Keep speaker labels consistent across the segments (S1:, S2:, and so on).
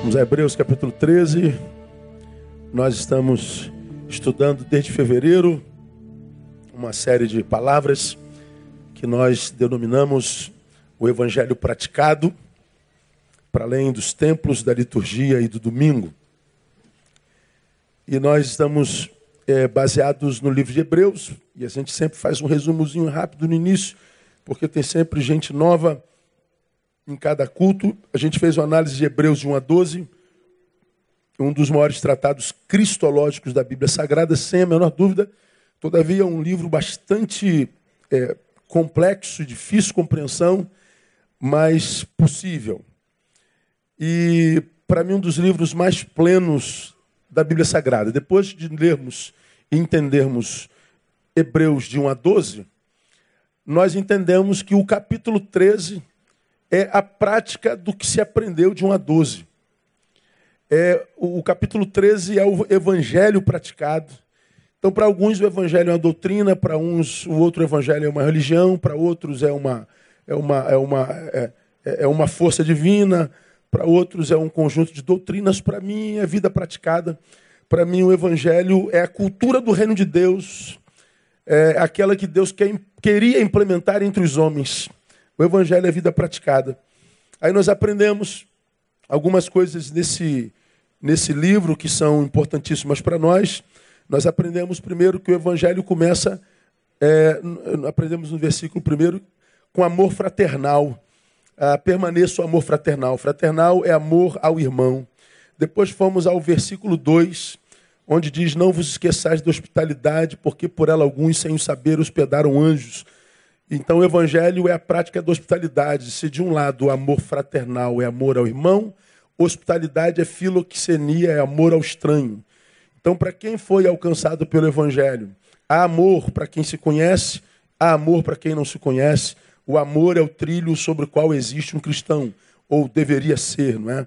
S1: Vamos a Hebreus capítulo 13. Nós estamos estudando desde fevereiro uma série de palavras que nós denominamos o Evangelho praticado, para além dos templos, da liturgia e do domingo. E nós estamos é, baseados no livro de Hebreus, e a gente sempre faz um resumozinho rápido no início, porque tem sempre gente nova em cada culto. A gente fez uma análise de Hebreus de 1 a 12, um dos maiores tratados cristológicos da Bíblia Sagrada, sem a menor dúvida. Todavia, um livro bastante é, complexo, difícil de compreensão, mas possível. E, para mim, um dos livros mais plenos da Bíblia Sagrada. Depois de lermos e entendermos Hebreus de 1 a 12, nós entendemos que o capítulo 13 é a prática do que se aprendeu de 1 a 12. É, o, capítulo 13 é o evangelho praticado. Então, para alguns, o evangelho é uma doutrina, para uns, o outro evangelho é uma religião, para outros, é uma, é uma, é uma, é, é uma força divina, para outros, é um conjunto de doutrinas. Para mim, é vida praticada. Para mim, o evangelho é a cultura do reino de Deus, é aquela que Deus quer, queria implementar entre os homens. O evangelho é vida praticada. Aí nós aprendemos algumas coisas nesse, nesse livro que são importantíssimas para nós. Nós aprendemos primeiro que o evangelho começa, é, aprendemos no versículo primeiro, com amor fraternal. Ah, permaneça o amor fraternal. Fraternal é amor ao irmão. Depois fomos ao versículo 2, onde diz: Não vos esqueçais da hospitalidade, porque por ela alguns, sem o saber, hospedaram anjos. Então, o evangelho é a prática da hospitalidade. Se de um lado o amor fraternal é amor ao irmão, hospitalidade é filoxenia, é amor ao estranho. Então, para quem foi alcançado pelo evangelho, há amor para quem se conhece, há amor para quem não se conhece. O amor é o trilho sobre o qual existe um cristão, ou deveria ser, não é?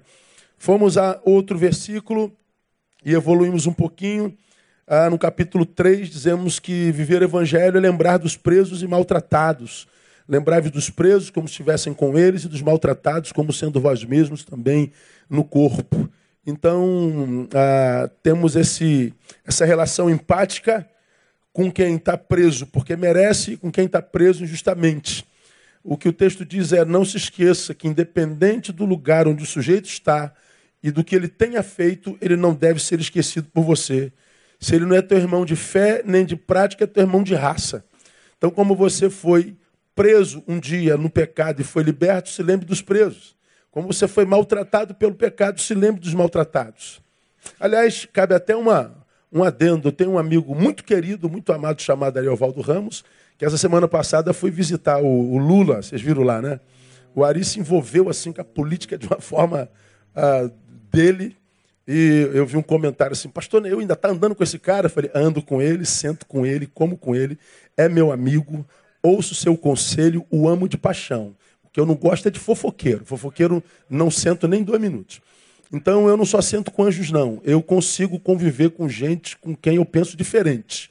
S1: Fomos a outro versículo e evoluímos um pouquinho ah, no capítulo 3, dizemos que viver o evangelho é lembrar dos presos e maltratados. Lembrai-vos dos presos como se estivessem com eles e dos maltratados como sendo vós mesmos também no corpo. Então, ah, temos esse, essa relação empática com quem está preso, porque merece, e com quem está preso injustamente. O que o texto diz é: não se esqueça que, independente do lugar onde o sujeito está e do que ele tenha feito, ele não deve ser esquecido por você. Se ele não é teu irmão de fé nem de prática, é teu irmão de raça. Então, como você foi preso um dia no pecado e foi liberto, se lembre dos presos. Como você foi maltratado pelo pecado, se lembre dos maltratados. Aliás, cabe até uma, um adendo. Eu tenho um amigo muito querido, muito amado, chamado Ariovaldo Ramos, que essa semana passada foi visitar o, o Lula. Vocês viram lá, né? O Ari se envolveu assim com a política de uma forma uh, dele. E eu vi um comentário assim, pastor eu ainda está andando com esse cara? Eu falei, ando com ele, sento com ele, como com ele, é meu amigo, ouço seu conselho, o amo de paixão. O que eu não gosto é de fofoqueiro. Fofoqueiro não sento nem dois minutos. Então eu não só sento com anjos, não. Eu consigo conviver com gente com quem eu penso diferente.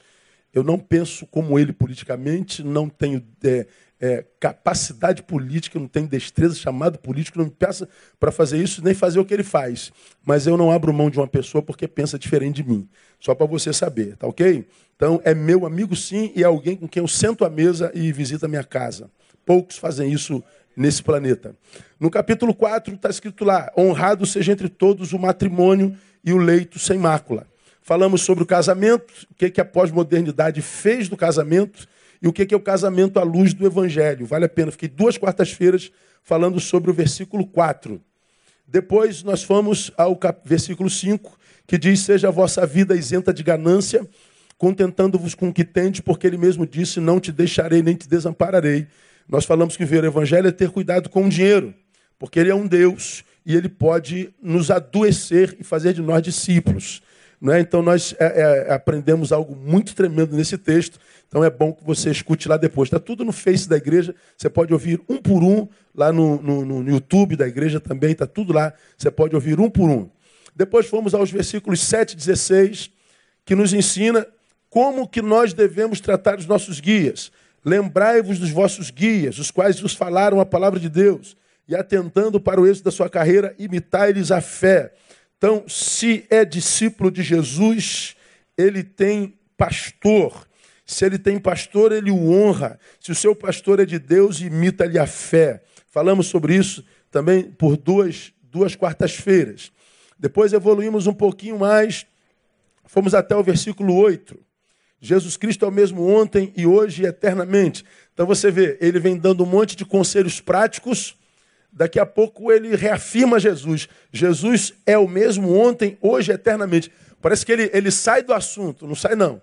S1: Eu não penso como ele politicamente, não tenho é, é, capacidade política, não tenho destreza, chamado político, não me peça para fazer isso, nem fazer o que ele faz. Mas eu não abro mão de uma pessoa porque pensa diferente de mim. Só para você saber, tá ok? Então, é meu amigo sim e é alguém com quem eu sento à mesa e visita a minha casa. Poucos fazem isso nesse planeta. No capítulo 4 está escrito lá: honrado seja entre todos o matrimônio e o leito sem mácula. Falamos sobre o casamento, o que, que a pós-modernidade fez do casamento e o que é o casamento à luz do Evangelho. Vale a pena. Fiquei duas quartas-feiras falando sobre o versículo 4. Depois nós fomos ao versículo 5, que diz: Seja a vossa vida isenta de ganância, contentando-vos com o que tendes, porque ele mesmo disse: Não te deixarei nem te desampararei. Nós falamos que ver o Evangelho é ter cuidado com o dinheiro, porque ele é um Deus e ele pode nos adoecer e fazer de nós discípulos. Não é? Então nós é, é, aprendemos algo muito tremendo nesse texto então é bom que você escute lá depois. Está tudo no Face da igreja. Você pode ouvir um por um lá no, no, no YouTube da igreja também. Está tudo lá. Você pode ouvir um por um. Depois fomos aos versículos 7 e 16, que nos ensina como que nós devemos tratar os nossos guias. Lembrai-vos dos vossos guias, os quais vos falaram a palavra de Deus. e atentando para o êxito da sua carreira, imitai-lhes a fé. Então, se é discípulo de Jesus, ele tem pastor. Se ele tem pastor, ele o honra. Se o seu pastor é de Deus, imita-lhe a fé. Falamos sobre isso também por duas, duas quartas-feiras. Depois evoluímos um pouquinho mais, fomos até o versículo 8. Jesus Cristo é o mesmo ontem e hoje e eternamente. Então você vê, ele vem dando um monte de conselhos práticos. Daqui a pouco ele reafirma Jesus. Jesus é o mesmo ontem, hoje eternamente. Parece que ele, ele sai do assunto, não sai não.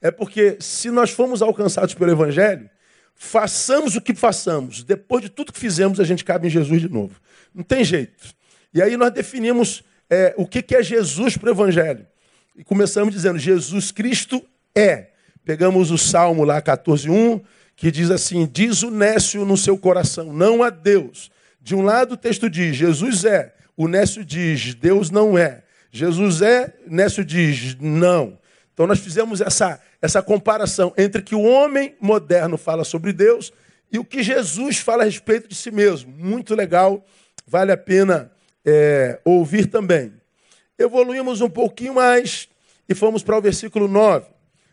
S1: É porque se nós formos alcançados pelo Evangelho, façamos o que façamos, depois de tudo que fizemos, a gente cabe em Jesus de novo. Não tem jeito. E aí nós definimos é, o que, que é Jesus para o Evangelho. E começamos dizendo: Jesus Cristo é. Pegamos o Salmo lá 14:1, que diz assim: Diz o nécio no seu coração, não a Deus. De um lado o texto diz: Jesus é. O nécio diz: Deus não é. Jesus é, nécio diz: não. Então nós fizemos essa, essa comparação entre que o homem moderno fala sobre Deus e o que Jesus fala a respeito de si mesmo. Muito legal, vale a pena é, ouvir também. Evoluímos um pouquinho mais e fomos para o versículo 9.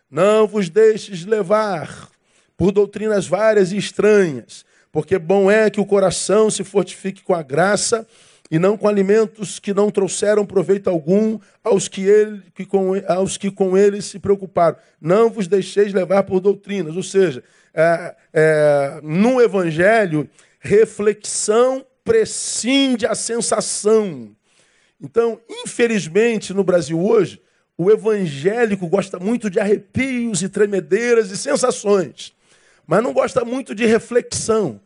S1: Não vos deixes levar por doutrinas várias e estranhas, porque bom é que o coração se fortifique com a graça e não com alimentos que não trouxeram proveito algum aos que, ele, que com, aos que com eles se preocuparam. Não vos deixeis levar por doutrinas. Ou seja, é, é, no Evangelho, reflexão prescinde a sensação. Então, infelizmente, no Brasil hoje, o evangélico gosta muito de arrepios e tremedeiras e sensações, mas não gosta muito de reflexão.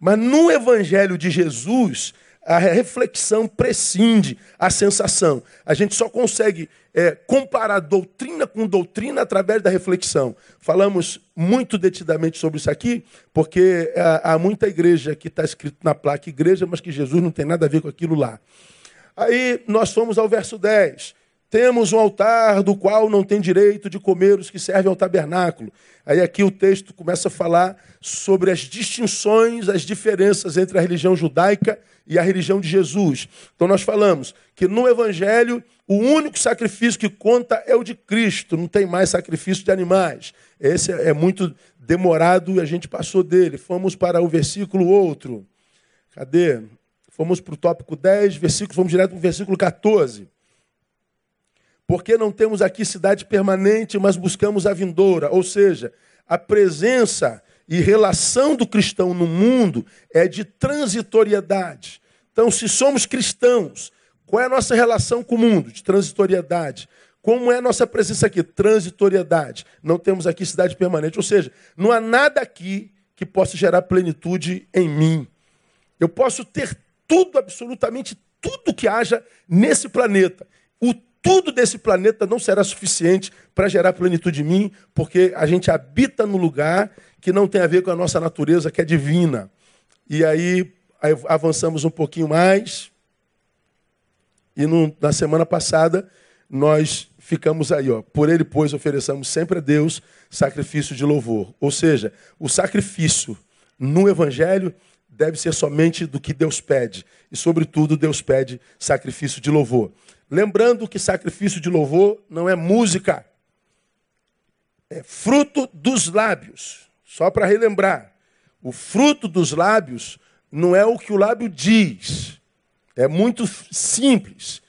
S1: Mas no evangelho de Jesus, a reflexão prescinde a sensação. A gente só consegue é, comparar doutrina com doutrina através da reflexão. Falamos muito detidamente sobre isso aqui, porque há, é, há muita igreja que está escrito na placa igreja, mas que Jesus não tem nada a ver com aquilo lá. Aí nós fomos ao verso 10. Temos um altar do qual não tem direito de comer os que servem ao tabernáculo. Aí aqui o texto começa a falar sobre as distinções, as diferenças entre a religião judaica e a religião de Jesus. Então nós falamos que no evangelho o único sacrifício que conta é o de Cristo, não tem mais sacrifício de animais. Esse é muito demorado e a gente passou dele. Fomos para o versículo outro. Cadê? Fomos para o tópico 10, versículo, fomos direto para o versículo 14. Porque não temos aqui cidade permanente, mas buscamos a vindoura. Ou seja, a presença e relação do cristão no mundo é de transitoriedade. Então, se somos cristãos, qual é a nossa relação com o mundo? De transitoriedade. Como é a nossa presença aqui? Transitoriedade. Não temos aqui cidade permanente. Ou seja, não há nada aqui que possa gerar plenitude em mim. Eu posso ter tudo, absolutamente tudo que haja nesse planeta. O tudo desse planeta não será suficiente para gerar plenitude em mim, porque a gente habita no lugar que não tem a ver com a nossa natureza, que é divina. E aí, avançamos um pouquinho mais. E no, na semana passada, nós ficamos aí, ó. Por ele, pois, ofereçamos sempre a Deus sacrifício de louvor. Ou seja, o sacrifício no Evangelho deve ser somente do que Deus pede. E, sobretudo, Deus pede sacrifício de louvor. Lembrando que sacrifício de louvor não é música, é fruto dos lábios. Só para relembrar, o fruto dos lábios não é o que o lábio diz. É muito simples.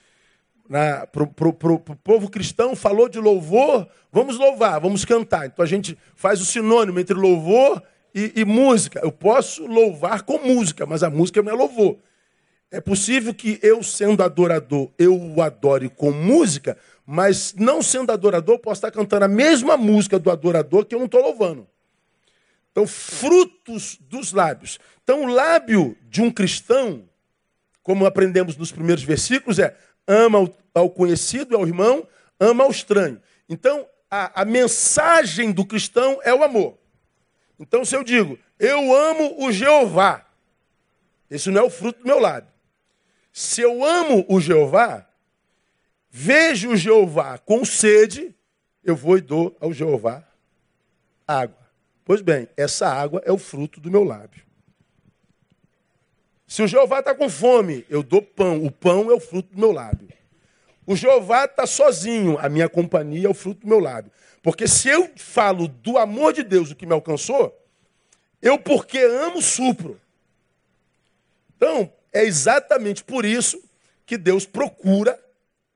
S1: Para o povo cristão, falou de louvor, vamos louvar, vamos cantar. Então a gente faz o sinônimo entre louvor e, e música. Eu posso louvar com música, mas a música não é louvor. É possível que eu, sendo adorador, eu o adore com música, mas não sendo adorador, posso estar cantando a mesma música do adorador que eu não estou louvando. Então, frutos dos lábios. Então, o lábio de um cristão, como aprendemos nos primeiros versículos, é ama ao conhecido, ao irmão, ama ao estranho. Então, a, a mensagem do cristão é o amor. Então, se eu digo, eu amo o Jeová, esse não é o fruto do meu lábio. Se eu amo o Jeová, vejo o Jeová com sede, eu vou e dou ao Jeová água. Pois bem, essa água é o fruto do meu lábio. Se o Jeová está com fome, eu dou pão. O pão é o fruto do meu lábio. O Jeová está sozinho, a minha companhia é o fruto do meu lábio. Porque se eu falo do amor de Deus, o que me alcançou, eu, porque amo, supro. Então, é exatamente por isso que Deus procura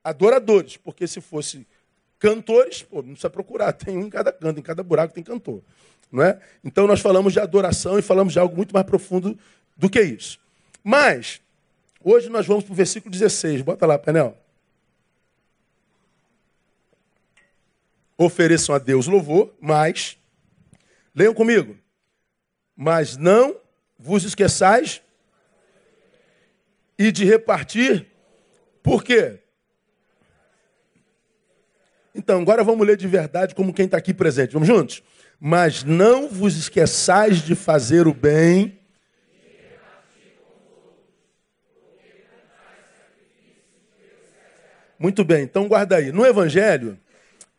S1: adoradores. Porque se fosse cantores, pô, não precisa procurar, tem um em cada canto, em cada buraco tem cantor. Não é? Então, nós falamos de adoração e falamos de algo muito mais profundo do que isso. Mas, hoje nós vamos para o versículo 16. Bota lá, painel. Ofereçam a Deus louvor, mas, leiam comigo, mas não vos esqueçais e de repartir, por quê? Então, agora vamos ler de verdade como quem está aqui presente. Vamos juntos? Mas não vos esqueçais de fazer o bem Muito bem, então guarda aí. No Evangelho,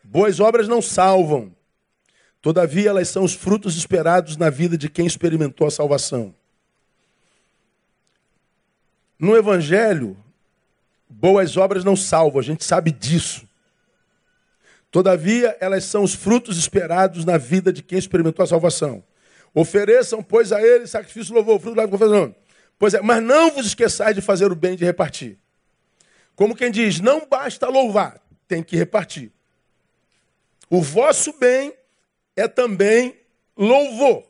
S1: boas obras não salvam. Todavia, elas são os frutos esperados na vida de quem experimentou a salvação. No Evangelho, boas obras não salvam, a gente sabe disso. Todavia, elas são os frutos esperados na vida de quem experimentou a salvação. Ofereçam, pois, a ele sacrifício, louvor, fruto da confissão. Pois é, mas não vos esqueçais de fazer o bem e de repartir. Como quem diz, não basta louvar, tem que repartir. O vosso bem é também louvor.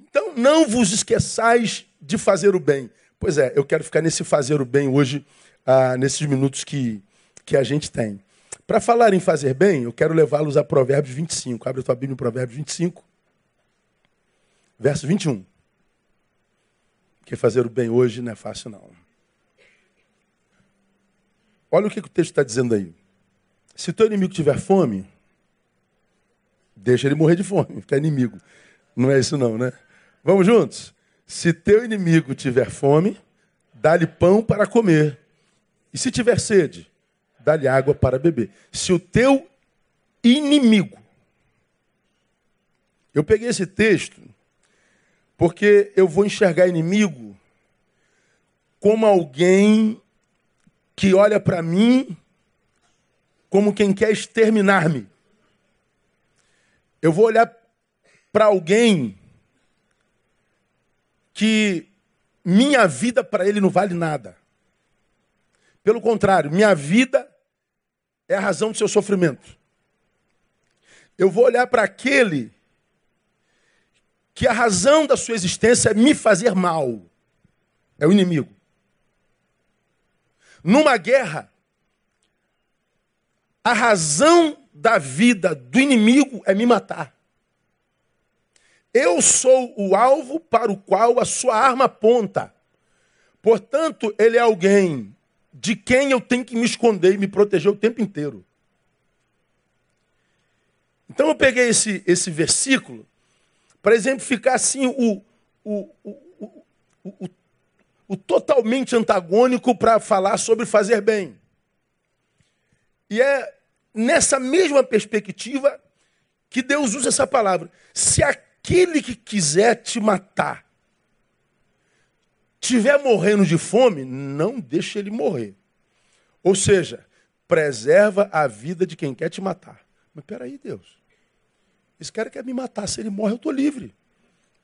S1: Então não vos esqueçais de fazer o bem. Pois é, eu quero ficar nesse fazer o bem hoje, ah, nesses minutos que, que a gente tem. Para falar em fazer bem, eu quero levá-los a Provérbios 25. Abre a tua Bíblia em Provérbios 25, verso 21. Porque fazer o bem hoje não é fácil, não. Olha o que, o texto está dizendo aí. Se teu inimigo tiver fome, deixa ele morrer de fome, fica inimigo. Não é isso não, né? Vamos juntos? Se teu inimigo tiver fome, dá-lhe pão para comer. E se tiver sede, dá-lhe água para beber. Se o teu inimigo. Eu peguei esse texto porque eu vou enxergar inimigo como alguém que olha para mim como quem quer exterminar-me. Eu vou olhar para alguém que minha vida para ele não vale nada. Pelo contrário, minha vida é a razão do seu sofrimento. Eu vou olhar para aquele que a razão da sua existência é me fazer mal. É o inimigo. Numa guerra, a razão da vida do inimigo é me matar. Eu sou o alvo para o qual a sua arma aponta. Portanto, ele é alguém de quem eu tenho que me esconder e me proteger o tempo inteiro. Então eu peguei esse, esse versículo para exemplificar assim o, o, o, o, o totalmente antagônico para falar sobre fazer bem. E é nessa mesma perspectiva que Deus usa essa palavra. Se aquele que quiser te matar tiver morrendo de fome, não deixe ele morrer. Ou seja, preserva a vida de quem quer te matar. Mas peraí, Deus. Esse cara quer me matar. Se ele morre, eu estou livre.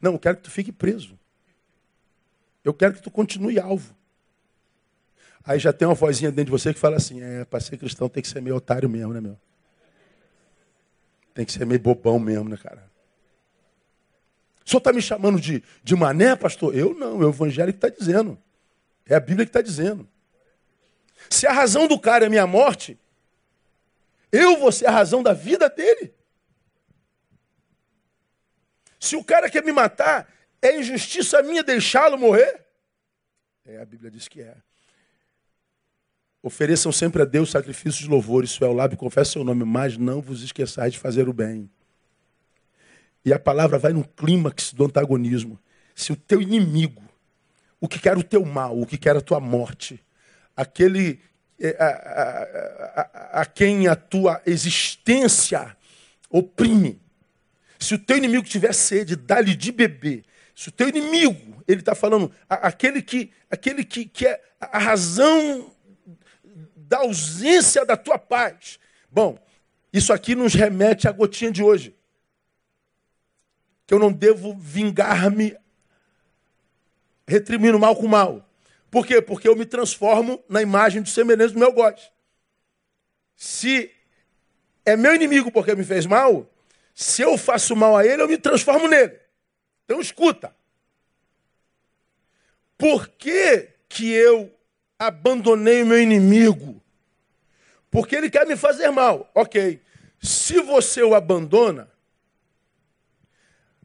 S1: Não, eu quero que tu fique preso. Eu quero que tu continue alvo. Aí já tem uma vozinha dentro de você que fala assim: é, para ser cristão tem que ser meio otário mesmo, né, meu? Tem que ser meio bobão mesmo, né, cara? O senhor está me chamando de, de mané, pastor? Eu não, é o evangelho que está dizendo. É a Bíblia que está dizendo. Se a razão do cara é minha morte, eu vou ser a razão da vida dele. Se o cara quer me matar, é injustiça minha deixá-lo morrer? É, a Bíblia diz que é. Ofereçam sempre a Deus sacrifícios de louvor, isso é o lábio, confessa seu nome, mas não vos esqueçais de fazer o bem. E a palavra vai no clímax do antagonismo. Se o teu inimigo, o que quer o teu mal, o que quer a tua morte, aquele é, a, a, a, a quem a tua existência oprime, se o teu inimigo tiver sede, dá-lhe de beber. Se o teu inimigo ele está falando, aquele que, aquele que, que é a razão da ausência da tua paz. Bom, isso aqui nos remete à gotinha de hoje. Que eu não devo vingar-me retribuindo mal com mal. Por quê? Porque eu me transformo na imagem de semelhança do meu God. Se é meu inimigo porque me fez mal, se eu faço mal a ele, eu me transformo nele. Então escuta. Por que, que eu abandonei o meu inimigo? Porque ele quer me fazer mal. Ok. Se você o abandona,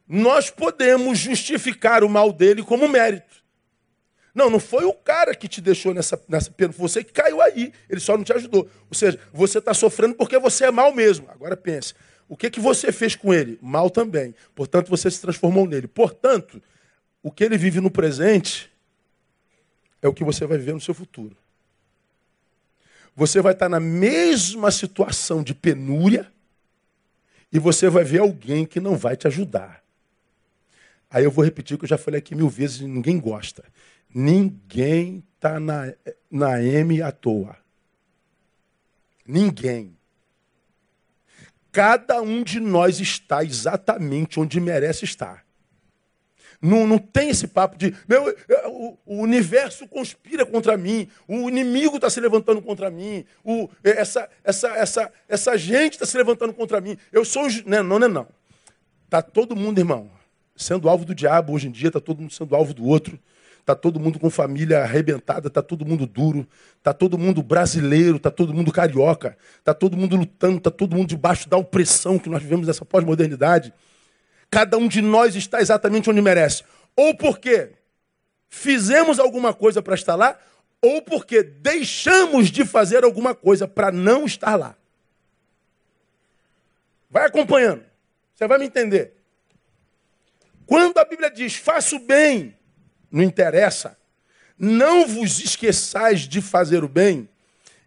S1: nós podemos justificar o mal dele como mérito. Não, não foi o cara que te deixou nessa, nessa pena, foi você que caiu aí. Ele só não te ajudou. Ou seja, você está sofrendo porque você é mal mesmo. Agora pense, o que, que você fez com ele? Mal também. Portanto, você se transformou nele. Portanto, o que ele vive no presente é o que você vai viver no seu futuro. Você vai estar na mesma situação de penúria e você vai ver alguém que não vai te ajudar. Aí eu vou repetir o que eu já falei aqui mil vezes e ninguém gosta. Ninguém está na, na M à toa. Ninguém. Cada um de nós está exatamente onde merece estar. Não, não tem esse papo de meu, o, o universo conspira contra mim, o inimigo está se levantando contra mim, o, essa, essa, essa, essa gente está se levantando contra mim. Eu sou. Não, não, não, não. Está todo mundo, irmão, sendo alvo do diabo hoje em dia, está todo mundo sendo alvo do outro. Está todo mundo com família arrebentada, está todo mundo duro, está todo mundo brasileiro, está todo mundo carioca, está todo mundo lutando, está todo mundo debaixo da opressão que nós vivemos nessa pós-modernidade. Cada um de nós está exatamente onde merece. Ou porque fizemos alguma coisa para estar lá, ou porque deixamos de fazer alguma coisa para não estar lá. Vai acompanhando, você vai me entender. Quando a Bíblia diz, faça o bem, não interessa. Não vos esqueçais de fazer o bem.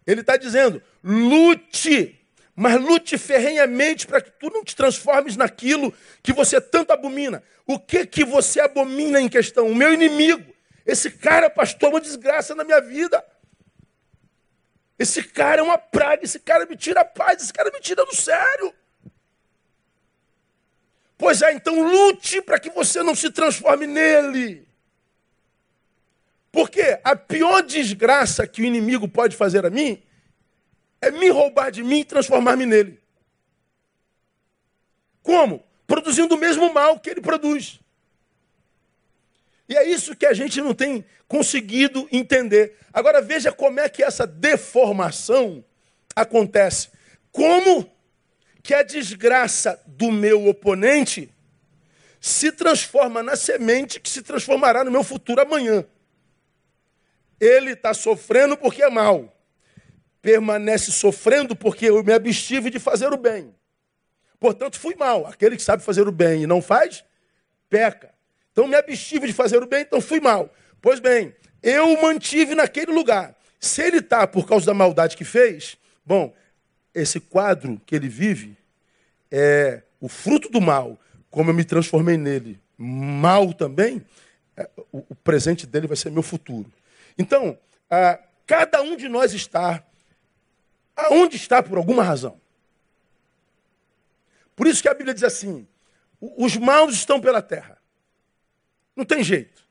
S1: Ele está dizendo, lute, mas lute ferrenhamente para que tu não te transformes naquilo que você tanto abomina. O que que você abomina em questão? O meu inimigo. Esse cara, pastor, é uma desgraça na minha vida. Esse cara é uma praga, esse cara me tira a paz, esse cara me tira do sério. Pois é, então lute para que você não se transforme nele. Porque a pior desgraça que o inimigo pode fazer a mim é me roubar de mim e transformar-me nele. Como? Produzindo o mesmo mal que ele produz. E é isso que a gente não tem conseguido entender. Agora veja como é que essa deformação acontece. Como que a desgraça do meu oponente se transforma na semente que se transformará no meu futuro amanhã. Ele está sofrendo porque é mal. Permanece sofrendo porque eu me abstive de fazer o bem. Portanto, fui mal. Aquele que sabe fazer o bem e não faz, peca. Então, me abstive de fazer o bem, então fui mal. Pois bem, eu o mantive naquele lugar. Se ele está por causa da maldade que fez, bom, esse quadro que ele vive é o fruto do mal. Como eu me transformei nele mal também, é, o presente dele vai ser meu futuro. Então, cada um de nós está aonde está por alguma razão. Por isso que a Bíblia diz assim: os maus estão pela terra. Não tem jeito.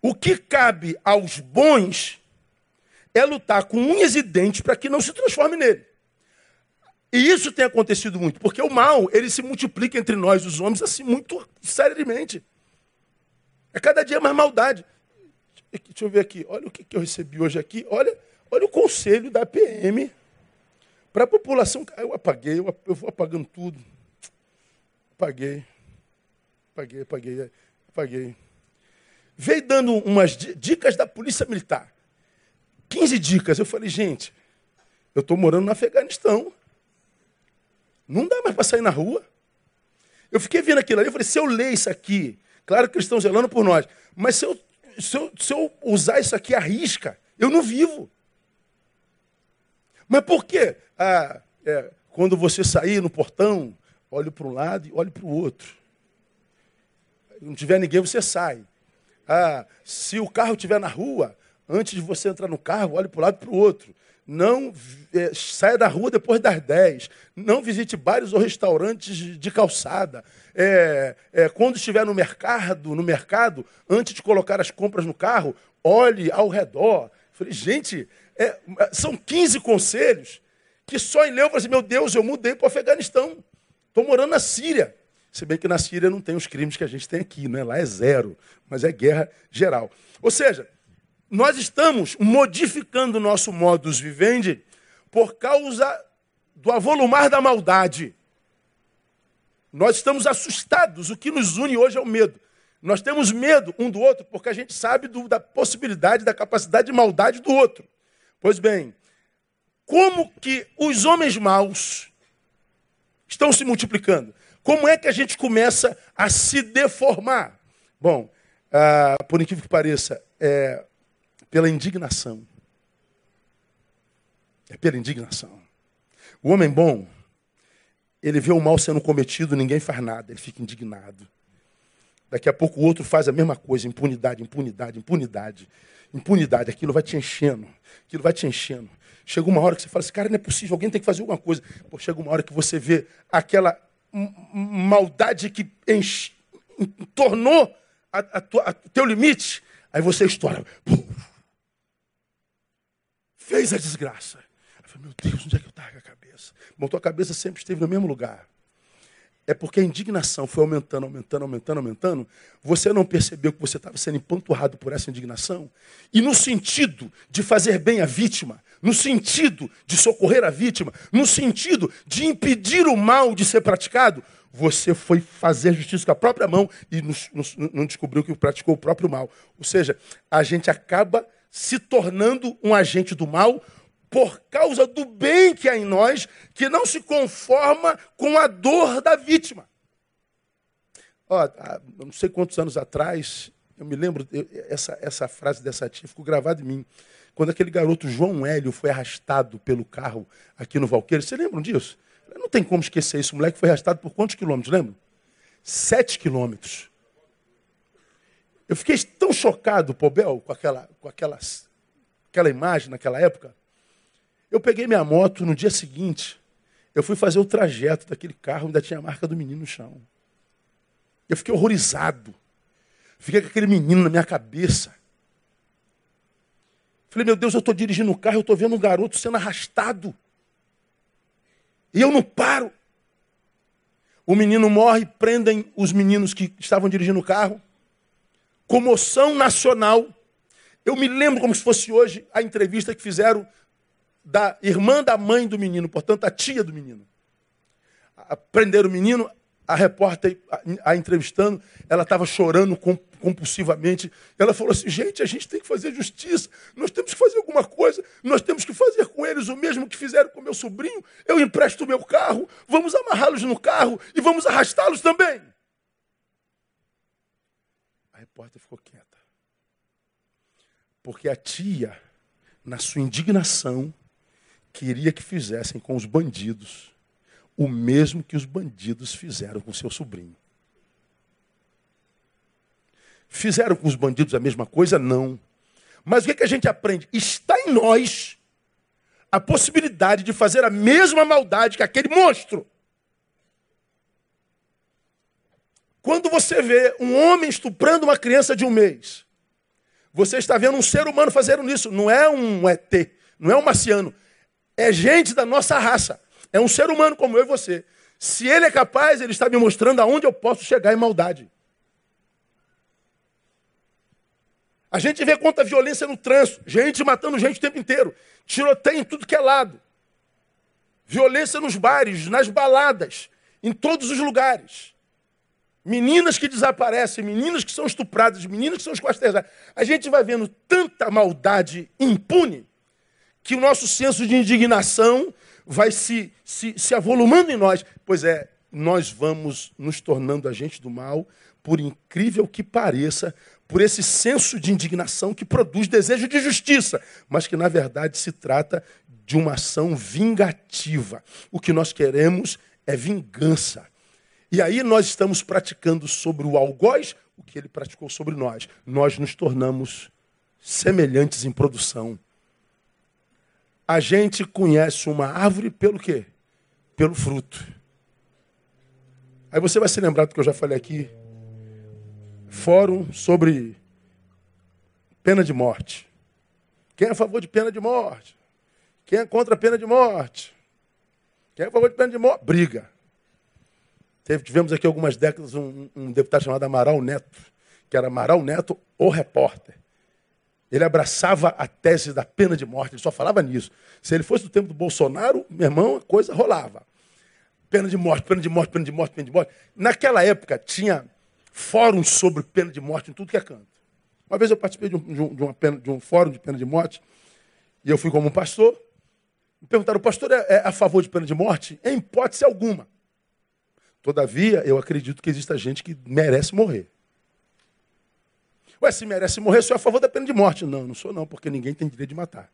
S1: O que cabe aos bons é lutar com unhas e dentes para que não se transforme nele. E isso tem acontecido muito, porque o mal, ele se multiplica entre nós, os homens, assim, muito seriamente. É cada dia mais maldade. Deixa eu ver aqui. Olha o que, eu recebi hoje aqui. Olha, olha o conselho da PM para a população. Eu apaguei, eu, vou apagando tudo. Apaguei. Apaguei, apaguei, apaguei. Veio dando umas dicas da Polícia Militar. 15 dicas. Eu falei, gente, eu estou morando no Afeganistão. Não dá mais para sair na rua. Eu fiquei vendo aquilo ali, eu falei, se eu ler isso aqui, claro que eles estão zelando por nós, mas se eu se eu, se eu usar isso aqui à risca, eu não vivo. Mas por quê? Ah, é, quando você sair no portão, olhe para um lado e olhe para o outro. Não tiver ninguém, você sai. Ah, se o carro estiver na rua, antes de você entrar no carro, olhe para o lado e para o outro. Não é, saia da rua depois das 10. Não visite bares ou restaurantes de calçada. É, é, quando estiver no mercado, no mercado, antes de colocar as compras no carro, olhe ao redor. Falei, gente, é, são 15 conselhos que só em ler eu falei assim, meu Deus, eu mudei para o Afeganistão. Estou morando na Síria. Se bem que na Síria não tem os crimes que a gente tem aqui, né? lá é zero, mas é guerra geral. Ou seja, nós estamos modificando o nosso modus vivendi por causa do avolumar da maldade. Nós estamos assustados. O que nos une hoje é o medo. Nós temos medo um do outro porque a gente sabe do, da possibilidade, da capacidade de maldade do outro. Pois bem, como que os homens maus estão se multiplicando? Como é que a gente começa a se deformar? Bom, ah, por incrível que pareça, é, pela indignação. É pela indignação. O homem bom, ele vê o mal sendo cometido, ninguém faz nada, ele fica indignado. Daqui a pouco o outro faz a mesma coisa, impunidade, impunidade, impunidade, impunidade. Aquilo vai te enchendo, aquilo vai te enchendo. Chega uma hora que você fala assim, cara, não é possível, alguém tem que fazer alguma coisa. Pô, chega uma hora que você vê aquela maldade que enche, tornou a, a, a, teu limite, aí você estoura. Pum, fez a desgraça. Eu falei, meu Deus, onde é que eu estava a cabeça? Bom, tua cabeça sempre esteve no mesmo lugar. É porque a indignação foi aumentando, aumentando, aumentando, aumentando. Você não percebeu que você estava sendo empanturrado por essa indignação? E no sentido de fazer bem a vítima, no sentido de socorrer a vítima, no sentido de impedir o mal de ser praticado, você foi fazer justiça com a própria mão e não descobriu que praticou o próprio mal. Ou seja, a gente acaba se tornando um agente do mal por causa do bem que há em nós, que não se conforma com a dor da vítima. Ó, não sei quantos anos atrás, eu me lembro, essa, essa frase dessa tia ficou gravada em mim. Quando aquele garoto João Hélio foi arrastado pelo carro aqui no Valqueiro, vocês lembram disso? Não tem como esquecer isso. O moleque foi arrastado por quantos quilômetros, lembra? Sete quilômetros. Eu fiquei tão chocado, Pobel, com aquela, com aquelas, aquela imagem naquela época. Eu peguei minha moto no dia seguinte, eu fui fazer o trajeto daquele carro, ainda tinha a marca do menino no chão. Eu fiquei horrorizado. Fiquei com aquele menino na minha cabeça. Falei, meu Deus, eu estou dirigindo o carro, eu estou vendo um garoto sendo arrastado. E eu não paro. O menino morre, prendem os meninos que estavam dirigindo o carro comoção nacional. Eu me lembro como se fosse hoje a entrevista que fizeram da irmã da mãe do menino, portanto, a tia do menino. Prenderam o menino, a repórter a, entrevistando, ela estava chorando compulsivamente. Ela falou assim: gente, a gente tem que fazer justiça, nós temos que fazer alguma coisa, nós temos que fazer com eles o mesmo que fizeram com meu sobrinho. Eu empresto o meu carro, vamos amarrá-los no carro e vamos arrastá-los também repórter ficou quieta. Porque a tia, na sua indignação, queria que fizessem com os bandidos o mesmo que os bandidos fizeram com seu sobrinho. Fizeram com os bandidos a mesma coisa? Não. Mas o que, que a gente aprende? Está em nós a possibilidade de fazer a mesma maldade que aquele monstro. Quando você vê um homem estuprando uma criança de um mês, você está vendo um ser humano fazendo isso. Não é um ET, não é um marciano. É gente da nossa raça. É um ser humano como eu e você. Se ele é capaz, ele está me mostrando aonde eu posso chegar em maldade. A gente vê quanta violência no trânsito, gente matando gente o tempo inteiro, tiroteio em tudo que é lado, violência nos bares, nas baladas, em todos os lugares. Meninas que desaparecem, meninas que são estupradas, meninas que são esquartejadas. A gente vai vendo tanta maldade impune que o nosso senso de indignação vai se, se, se avolumando em nós. Pois é, nós vamos nos tornando agentes do mal, por incrível que pareça, por esse senso de indignação que produz desejo de justiça, mas que na verdade se trata de uma ação vingativa. O que nós queremos é vingança. E aí nós estamos praticando sobre o algoz o que ele praticou sobre nós. Nós nos tornamos semelhantes em produção. A gente conhece uma árvore pelo quê? Pelo fruto. Aí você vai se lembrar do que eu já falei aqui. Fórum sobre pena de morte. Quem é a favor de pena de morte? Quem é contra a pena de morte? Quem é a favor de pena de morte? Briga. Tivemos aqui algumas décadas um, um deputado chamado Amaral Neto, que era Amaral Neto, o repórter. Ele abraçava a tese da pena de morte, ele só falava nisso. Se ele fosse do tempo do Bolsonaro, meu irmão, a coisa rolava. Pena de morte, pena de morte, pena de morte, pena de morte. Naquela época tinha fóruns sobre pena de morte em tudo que é canto. Uma vez eu participei de um, de uma pena, de um fórum de pena de morte, e eu fui como pastor. Me perguntaram, o pastor é, é a favor de pena de morte? Em hipótese alguma. Todavia, eu acredito que exista gente que merece morrer. Ué, se merece morrer, sou a favor da pena de morte. Não, não sou não, porque ninguém tem direito de matar.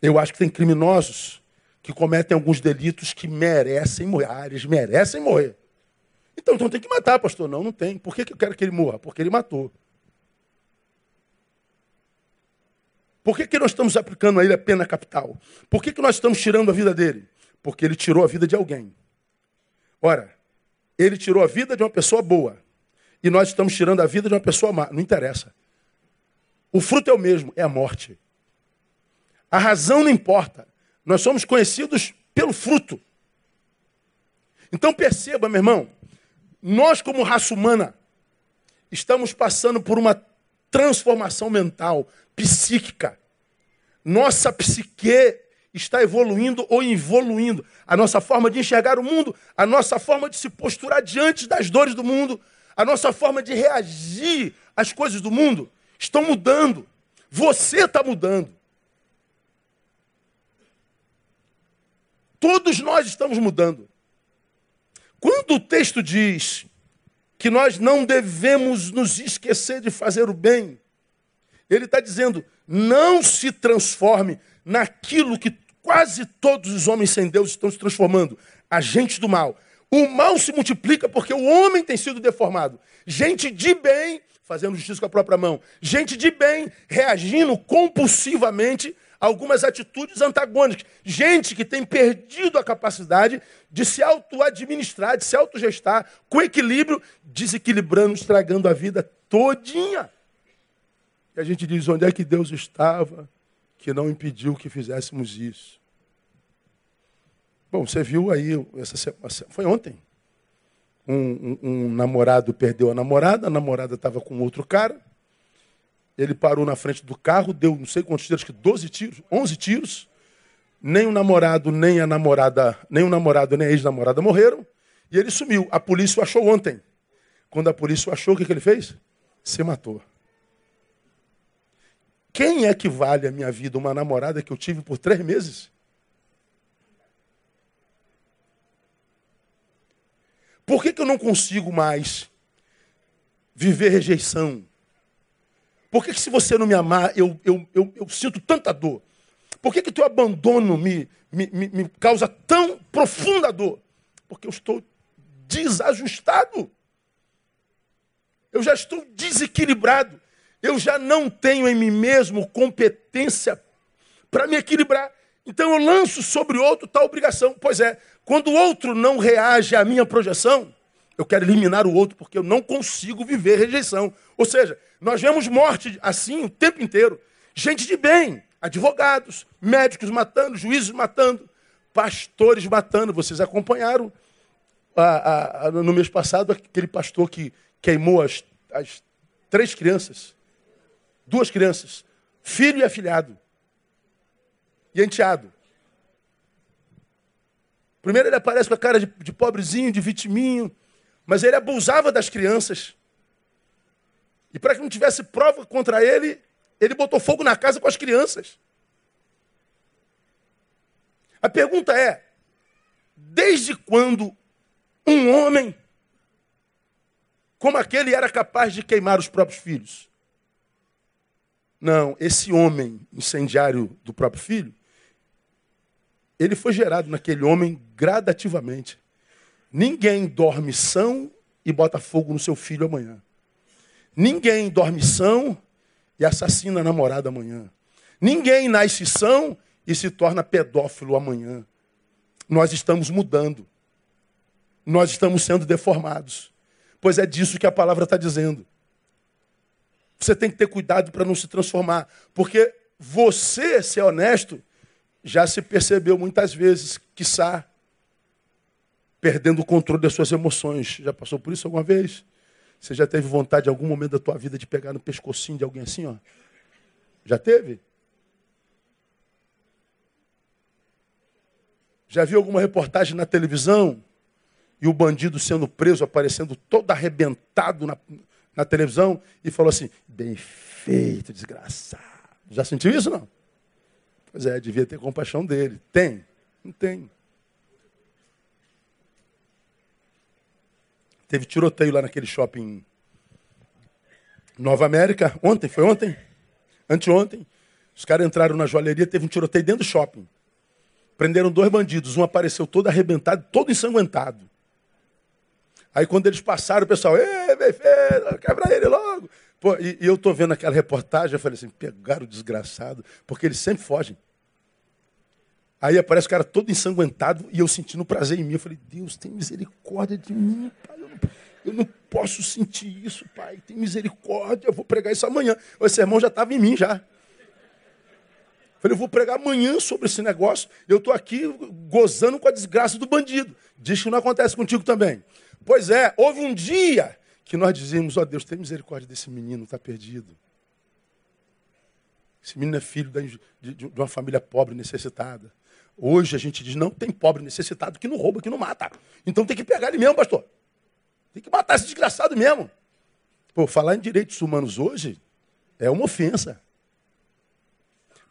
S1: Eu acho que tem criminosos que cometem alguns delitos que merecem morrer. Ah, eles merecem morrer. Então, então tem que matar, pastor. Não, não tem. Por que, que eu quero que ele morra? Porque ele matou. Por que, que nós estamos aplicando a ele a pena capital? Por que, que nós estamos tirando a vida dele? Porque ele tirou a vida de alguém. Ora, ele tirou a vida de uma pessoa boa. E nós estamos tirando a vida de uma pessoa má. Não interessa. O fruto é o mesmo, é a morte. A razão não importa. Nós somos conhecidos pelo fruto. Então perceba, meu irmão, nós como raça humana estamos passando por uma transformação mental, psíquica. Nossa psique está evoluindo ou evoluindo. A nossa forma de enxergar o mundo, a nossa forma de se posturar diante das dores do mundo, a nossa forma de reagir às coisas do mundo estão mudando. Você está mudando. Todos nós estamos mudando. Quando o texto diz que nós não devemos nos esquecer de fazer o bem, ele está dizendo: não se transforme naquilo que quase todos os homens sem Deus estão se transformando agentes do mal. O mal se multiplica porque o homem tem sido deformado. Gente de bem fazendo justiça com a própria mão. Gente de bem reagindo compulsivamente a algumas atitudes antagônicas. Gente que tem perdido a capacidade de se auto-administrar, de se autogestar com equilíbrio, desequilibrando, estragando a vida todinha. E a gente diz, onde é que Deus estava que não impediu que fizéssemos isso? Bom, você viu aí, essa foi ontem, um, um, um namorado perdeu a namorada, a namorada estava com outro cara, ele parou na frente do carro, deu não sei quantos tiros, acho que 12 tiros, 11 tiros, nem o namorado, nem a namorada, nem o namorado, nem a ex-namorada morreram, e ele sumiu. A polícia o achou ontem. Quando a polícia o achou, o que, que ele fez? Se matou. Quem é que vale a minha vida? Uma namorada que eu tive por três meses? Por que, que eu não consigo mais viver rejeição? Por que, que se você não me amar, eu, eu, eu, eu sinto tanta dor? Por que, que teu abandono me, me, me, me causa tão profunda dor? Porque eu estou desajustado. Eu já estou desequilibrado eu já não tenho em mim mesmo competência para me equilibrar. Então eu lanço sobre o outro tal obrigação. Pois é, quando o outro não reage à minha projeção, eu quero eliminar o outro porque eu não consigo viver rejeição. Ou seja, nós vemos morte assim o tempo inteiro. Gente de bem, advogados, médicos matando, juízes matando, pastores matando. Vocês acompanharam a, a, a, no mês passado aquele pastor que queimou as, as três crianças duas crianças, filho e afilhado, e enteado. Primeiro ele aparece com a cara de, de pobrezinho, de vitiminho, mas ele abusava das crianças. E para que não tivesse prova contra ele, ele botou fogo na casa com as crianças. A pergunta é: desde quando um homem como aquele era capaz de queimar os próprios filhos? Não, esse homem incendiário do próprio filho, ele foi gerado naquele homem gradativamente. Ninguém dorme são e bota fogo no seu filho amanhã. Ninguém dorme são e assassina a namorada amanhã. Ninguém nasce são e se torna pedófilo amanhã. Nós estamos mudando. Nós estamos sendo deformados. Pois é disso que a palavra está dizendo. Você tem que ter cuidado para não se transformar. Porque você, ser honesto, já se percebeu muitas vezes, quiçá, perdendo o controle das suas emoções. Já passou por isso alguma vez? Você já teve vontade em algum momento da tua vida de pegar no pescocinho de alguém assim, ó? Já teve? Já viu alguma reportagem na televisão e o bandido sendo preso, aparecendo todo arrebentado na, na televisão e falou assim: bem feito, desgraçado. Já sentiu isso não? Pois é, devia ter compaixão dele. Tem? Não tem. Teve tiroteio lá naquele shopping Nova América. Ontem, foi ontem? Anteontem. Os caras entraram na joalheria, teve um tiroteio dentro do shopping. Prenderam dois bandidos. Um apareceu todo arrebentado, todo ensanguentado. Aí quando eles passaram, o pessoal, ei, feito, quebra ele logo. Pô, e, e eu estou vendo aquela reportagem, eu falei assim, pegaram o desgraçado, porque eles sempre fogem. Aí aparece o cara todo ensanguentado e eu sentindo prazer em mim. Eu falei, Deus, tem misericórdia de mim, pai. Eu não, eu não posso sentir isso, pai. Tem misericórdia, eu vou pregar isso amanhã. Esse irmão já estava em mim já. Falei, eu vou pregar amanhã sobre esse negócio. Eu estou aqui gozando com a desgraça do bandido. Diz que não acontece contigo também. Pois é, houve um dia que nós dizíamos, ó oh, Deus, tem misericórdia desse menino, está perdido. Esse menino é filho de, uma família pobre, necessitada. Hoje a gente diz, não, tem pobre necessitado que não rouba, que não mata. Então tem que pegar ele mesmo, pastor. Tem que matar esse desgraçado mesmo. Pô, falar em direitos humanos hoje é uma ofensa.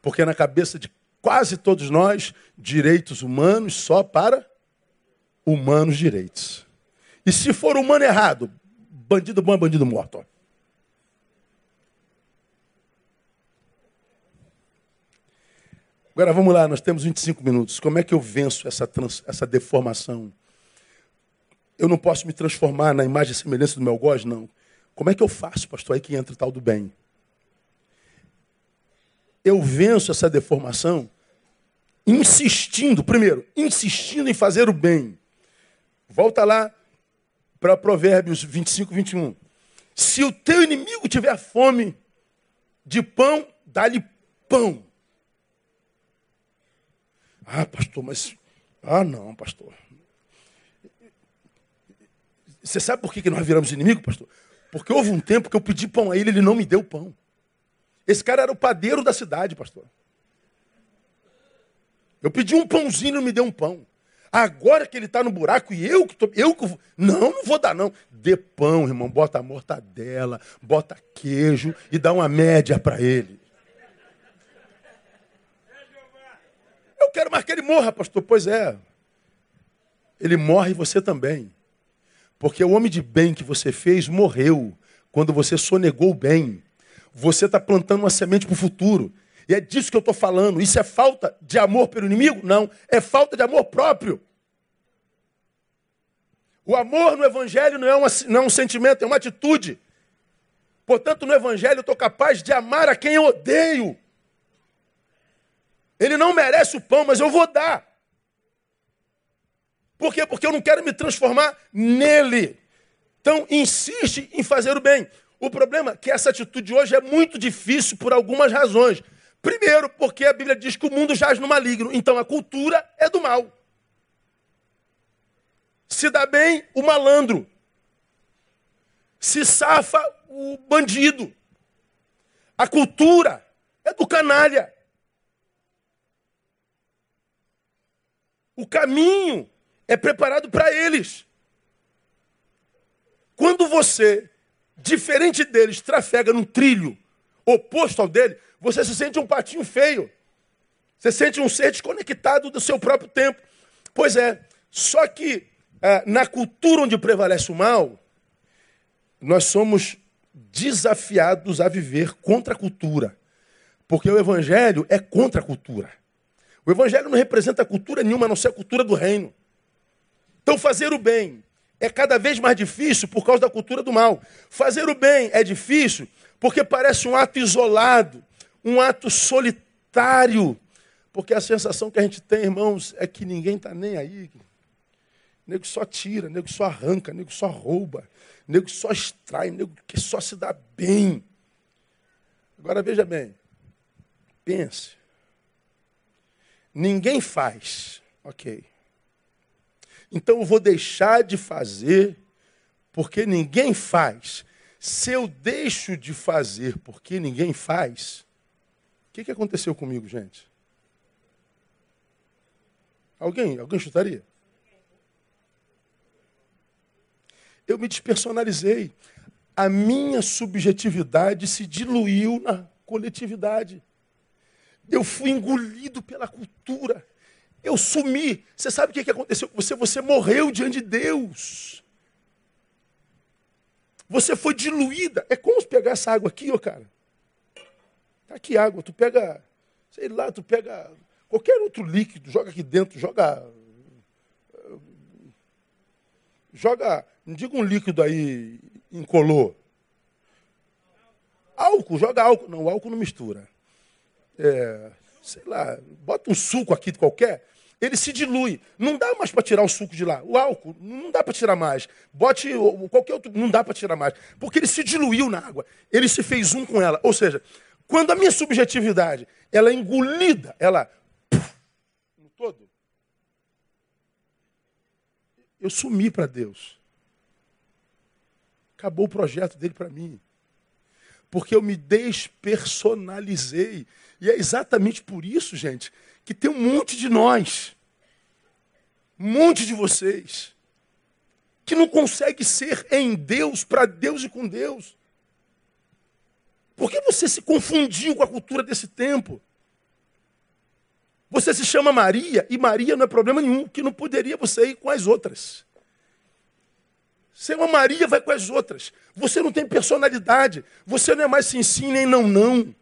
S1: Porque na cabeça de quase todos nós, direitos humanos só para humanos direitos. E se for humano errado, bandido bom é bandido morto. Agora vamos lá, nós temos 25 minutos. Como é que eu venço essa, trans, essa deformação? Eu não posso me transformar na imagem e semelhança do meu gosto, não. Como é que eu faço, pastor? Aí que entra o tal do bem. Eu venço essa deformação insistindo, primeiro, insistindo em fazer o bem. Volta lá para Provérbios 25, 21. Se o teu inimigo tiver fome de pão, dá-lhe pão. Ah, pastor, mas. Ah, não, pastor. Você sabe por que nós viramos inimigo, pastor? Porque houve um tempo que eu pedi pão a ele, ele não me deu pão. Esse cara era o padeiro da cidade, pastor. Eu pedi um pãozinho e não me deu um pão. Agora que ele está no buraco e eu que tô, eu que não, não vou dar não. Dê pão, irmão, bota mortadela, bota queijo e dá uma média para ele. Eu quero mais que ele morra, pastor. Pois é. Ele morre e você também. Porque o homem de bem que você fez morreu quando você sonegou o bem. Você está plantando uma semente para o futuro. E é disso que eu estou falando. Isso é falta de amor pelo inimigo? Não. É falta de amor próprio. O amor no Evangelho não é, uma, não é um sentimento, é uma atitude. Portanto, no Evangelho eu estou capaz de amar a quem eu odeio. Ele não merece o pão, mas eu vou dar. Por quê? Porque eu não quero me transformar nele. Então, insiste em fazer o bem. O problema é que essa atitude hoje é muito difícil por algumas razões. Primeiro, porque a Bíblia diz que o mundo jaz no maligno. Então, a cultura é do mal. Se dá bem o malandro. Se safa o bandido. A cultura é do canalha. O caminho é preparado para eles. Quando você, diferente deles, trafega num trilho oposto ao dele, você se sente um patinho feio. Você sente um ser desconectado do seu próprio tempo. Pois é, só que ah, na cultura onde prevalece o mal, nós somos desafiados a viver contra a cultura. Porque o evangelho é contra a cultura. O evangelho não representa cultura nenhuma, a não ser a cultura do reino. Então, fazer o bem é cada vez mais difícil por causa da cultura do mal. Fazer o bem é difícil porque parece um ato isolado, um ato solitário. Porque a sensação que a gente tem, irmãos, é que ninguém está nem aí. Nego só tira, nego só arranca, nego só rouba, nego só extrai, nego que só se dá bem. Agora veja bem, pense. Ninguém faz, ok. Então eu vou deixar de fazer porque ninguém faz. Se eu deixo de fazer porque ninguém faz, o que, que aconteceu comigo, gente? Alguém? Alguém chutaria? Eu me despersonalizei. A minha subjetividade se diluiu na coletividade. Eu fui engolido pela cultura. Eu sumi. Você sabe o que aconteceu com você? Você morreu diante de Deus. Você foi diluída. É como pegar essa água aqui, ó, cara. Tá aqui água. Tu pega, sei lá, tu pega qualquer outro líquido, joga aqui dentro, joga. Joga, não diga um líquido aí incolor. Álcool, joga álcool. Não, álcool não mistura. É, sei lá, bota um suco aqui de qualquer, ele se dilui. Não dá mais para tirar o suco de lá. O álcool, não dá para tirar mais. Bote qualquer outro, não dá para tirar mais. Porque ele se diluiu na água. Ele se fez um com ela. Ou seja, quando a minha subjetividade ela é engolida, ela no todo, eu sumi para Deus. Acabou o projeto dele para mim. Porque eu me despersonalizei. E é exatamente por isso, gente, que tem um monte de nós, um monte de vocês, que não consegue ser em Deus, para Deus e com Deus. Por que você se confundiu com a cultura desse tempo? Você se chama Maria, e Maria não é problema nenhum, que não poderia você ir com as outras. Você é uma Maria, vai com as outras. Você não tem personalidade. Você não é mais sim, sim, nem não, não.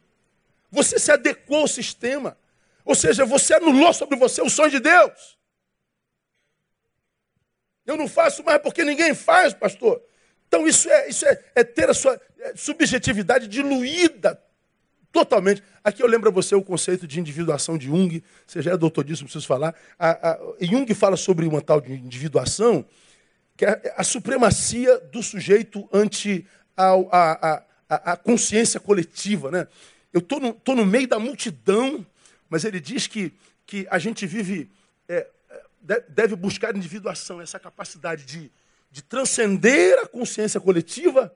S1: Você se adequou ao sistema. Ou seja, você anulou sobre você o sonho de Deus. Eu não faço mais porque ninguém faz, pastor. Então isso é, isso é, é ter a sua subjetividade diluída totalmente. Aqui eu lembro a você o conceito de individuação de Jung. Você já é doutor disso, preciso falar. A, a, Jung fala sobre uma tal de individuação, que é a supremacia do sujeito ante a, a, a, a consciência coletiva. Né? Eu estou no, tô no meio da multidão, mas ele diz que, que a gente vive, é, deve buscar individuação, essa capacidade de de transcender a consciência coletiva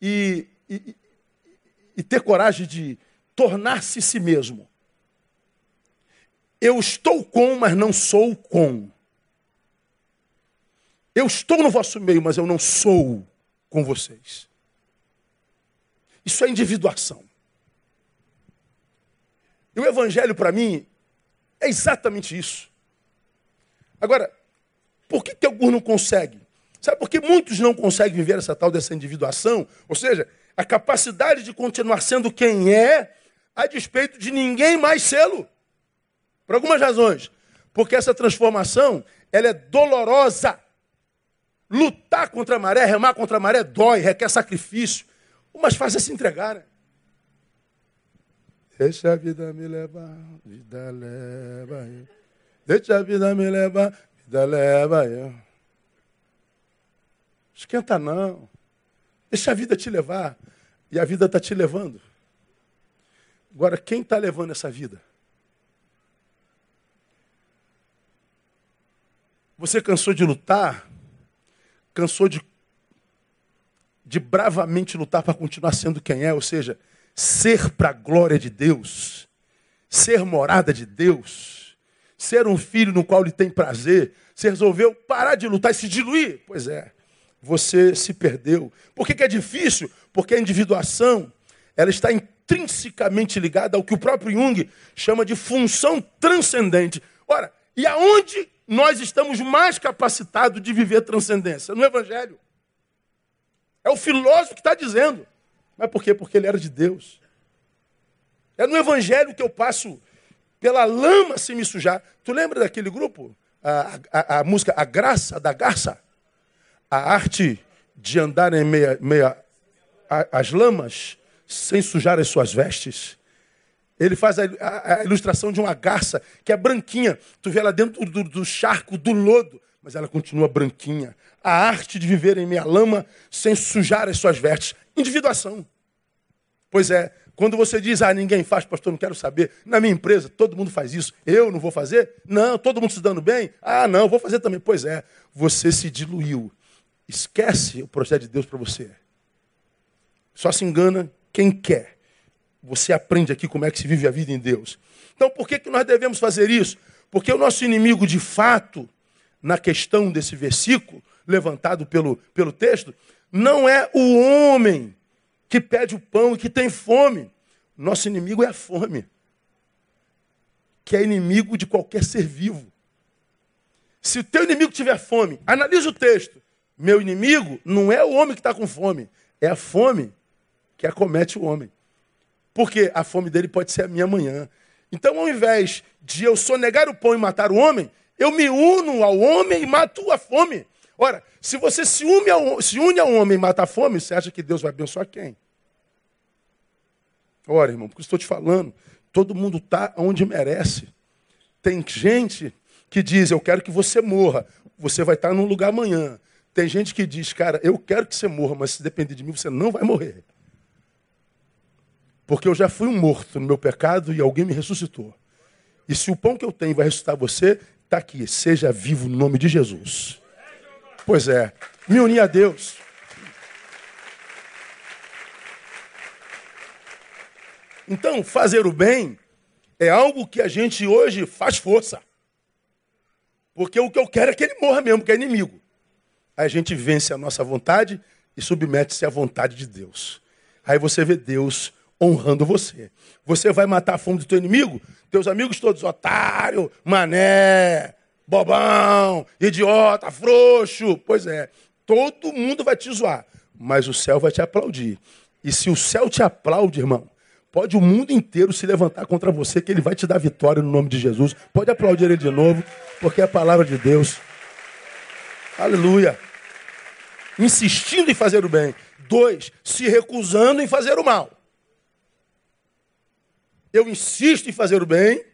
S1: e, e, e ter coragem de tornar-se si mesmo. Eu estou com, mas não sou com. Eu estou no vosso meio, mas eu não sou com vocês. Isso é individuação. E o evangelho para mim é exatamente isso. Agora, por que, que alguns não conseguem? Sabe por que muitos não conseguem viver essa tal dessa individuação? Ou seja, a capacidade de continuar sendo quem é, a despeito de ninguém mais sê-lo. Por algumas razões. Porque essa transformação, ela é dolorosa. Lutar contra a maré, remar contra a maré, dói, requer sacrifício. O mais fácil é se entregar, né? Deixa a vida me levar, vida leva eu. Deixa a vida me levar, vida leva eu. Esquenta não. Deixa a vida te levar. E a vida está te levando. Agora, quem está levando essa vida? Você cansou de lutar? Cansou de, de bravamente lutar para continuar sendo quem é? Ou seja, ser para a glória de Deus, ser morada de Deus, ser um filho no qual ele tem prazer. Você resolveu parar de lutar e se diluir? Pois é você se perdeu. Por que, que é difícil? Porque a individuação ela está intrinsecamente ligada ao que o próprio Jung chama de função transcendente. Ora, e aonde nós estamos mais capacitados de viver transcendência? No Evangelho. É o filósofo que está dizendo. Mas por quê? Porque ele era de Deus. É no Evangelho que eu passo pela lama sem me sujar. Tu lembra daquele grupo? a, a, a música A Graça da Garça, a arte de andar em meia, meia as lamas sem sujar as suas vestes. Ele faz a, a, a, ilustração de uma garça que é branquinha. Tu vê ela dentro do, do, charco, do lodo, mas ela continua branquinha. A arte de viver em meia lama sem sujar as suas vestes. Individuação. Pois é, quando você diz, ah, ninguém faz, pastor, não quero saber. Na minha empresa, todo mundo faz isso. Eu não vou fazer? Não, todo mundo se dando bem? Ah, não, vou fazer também. Pois é, você se diluiu. Esquece o projeto de Deus para você. Só se engana quem quer. Você aprende aqui como é que se vive a vida em Deus. Então, por que, que nós devemos fazer isso? Porque o nosso inimigo, de fato, na questão desse versículo, levantado pelo, pelo texto, não é o homem que pede o pão e que tem fome. Nosso inimigo é a fome, que é inimigo de qualquer ser vivo. Se o teu inimigo tiver fome, analisa o texto. Meu inimigo não é o homem que está com fome, é a fome que acomete o homem. Porque a fome dele pode ser a minha amanhã. Então, ao invés de eu sonegar o pão e matar o homem, eu me uno ao homem e mato a fome. Ora, se você se une ao, se une ao homem e mata a fome, você acha que Deus vai abençoar quem? Ora, irmão, porque estou te falando, todo mundo está onde merece. Tem gente que diz, eu quero que você morra, você vai estar num lugar amanhã. Tem gente que diz, cara, eu quero que você morra, mas se depender de mim, você não vai morrer. Porque eu já fui um morto no meu pecado e alguém me ressuscitou. E se o pão que eu tenho vai ressuscitar você, está aqui. Seja vivo no nome de Jesus. Pois é, me unir a Deus. Então, fazer o bem é algo que a gente hoje faz força. Porque o que eu quero é que ele morra mesmo, que é inimigo. A gente vence a nossa vontade e submete-se à vontade de Deus. Aí você vê Deus honrando você. Você vai matar a fome do teu inimigo? Teus amigos todos, otário, mané, bobão, idiota, frouxo. Pois é, todo mundo vai te zoar, mas o céu vai te aplaudir. E se o céu te aplaude, irmão, pode o mundo inteiro se levantar contra você, que ele vai te dar vitória no nome de Jesus. Pode aplaudir ele de novo, porque é a palavra de Deus. Aleluia. Insistindo em fazer o bem. Dois, se recusando em fazer o mal. Eu insisto em fazer o bem,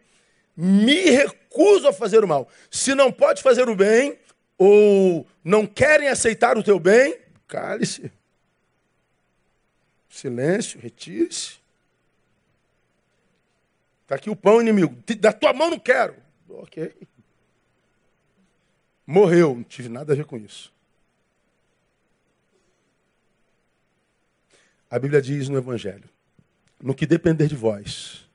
S1: me recuso a fazer o mal. Se não pode fazer o bem, ou não querem aceitar o teu bem, cale-se. Silêncio, retire-se. Está aqui o pão, inimigo. Da tua mão não quero. Ok. Morreu, não tive nada a ver com isso. A Bíblia diz no Evangelho: no que depender de vós,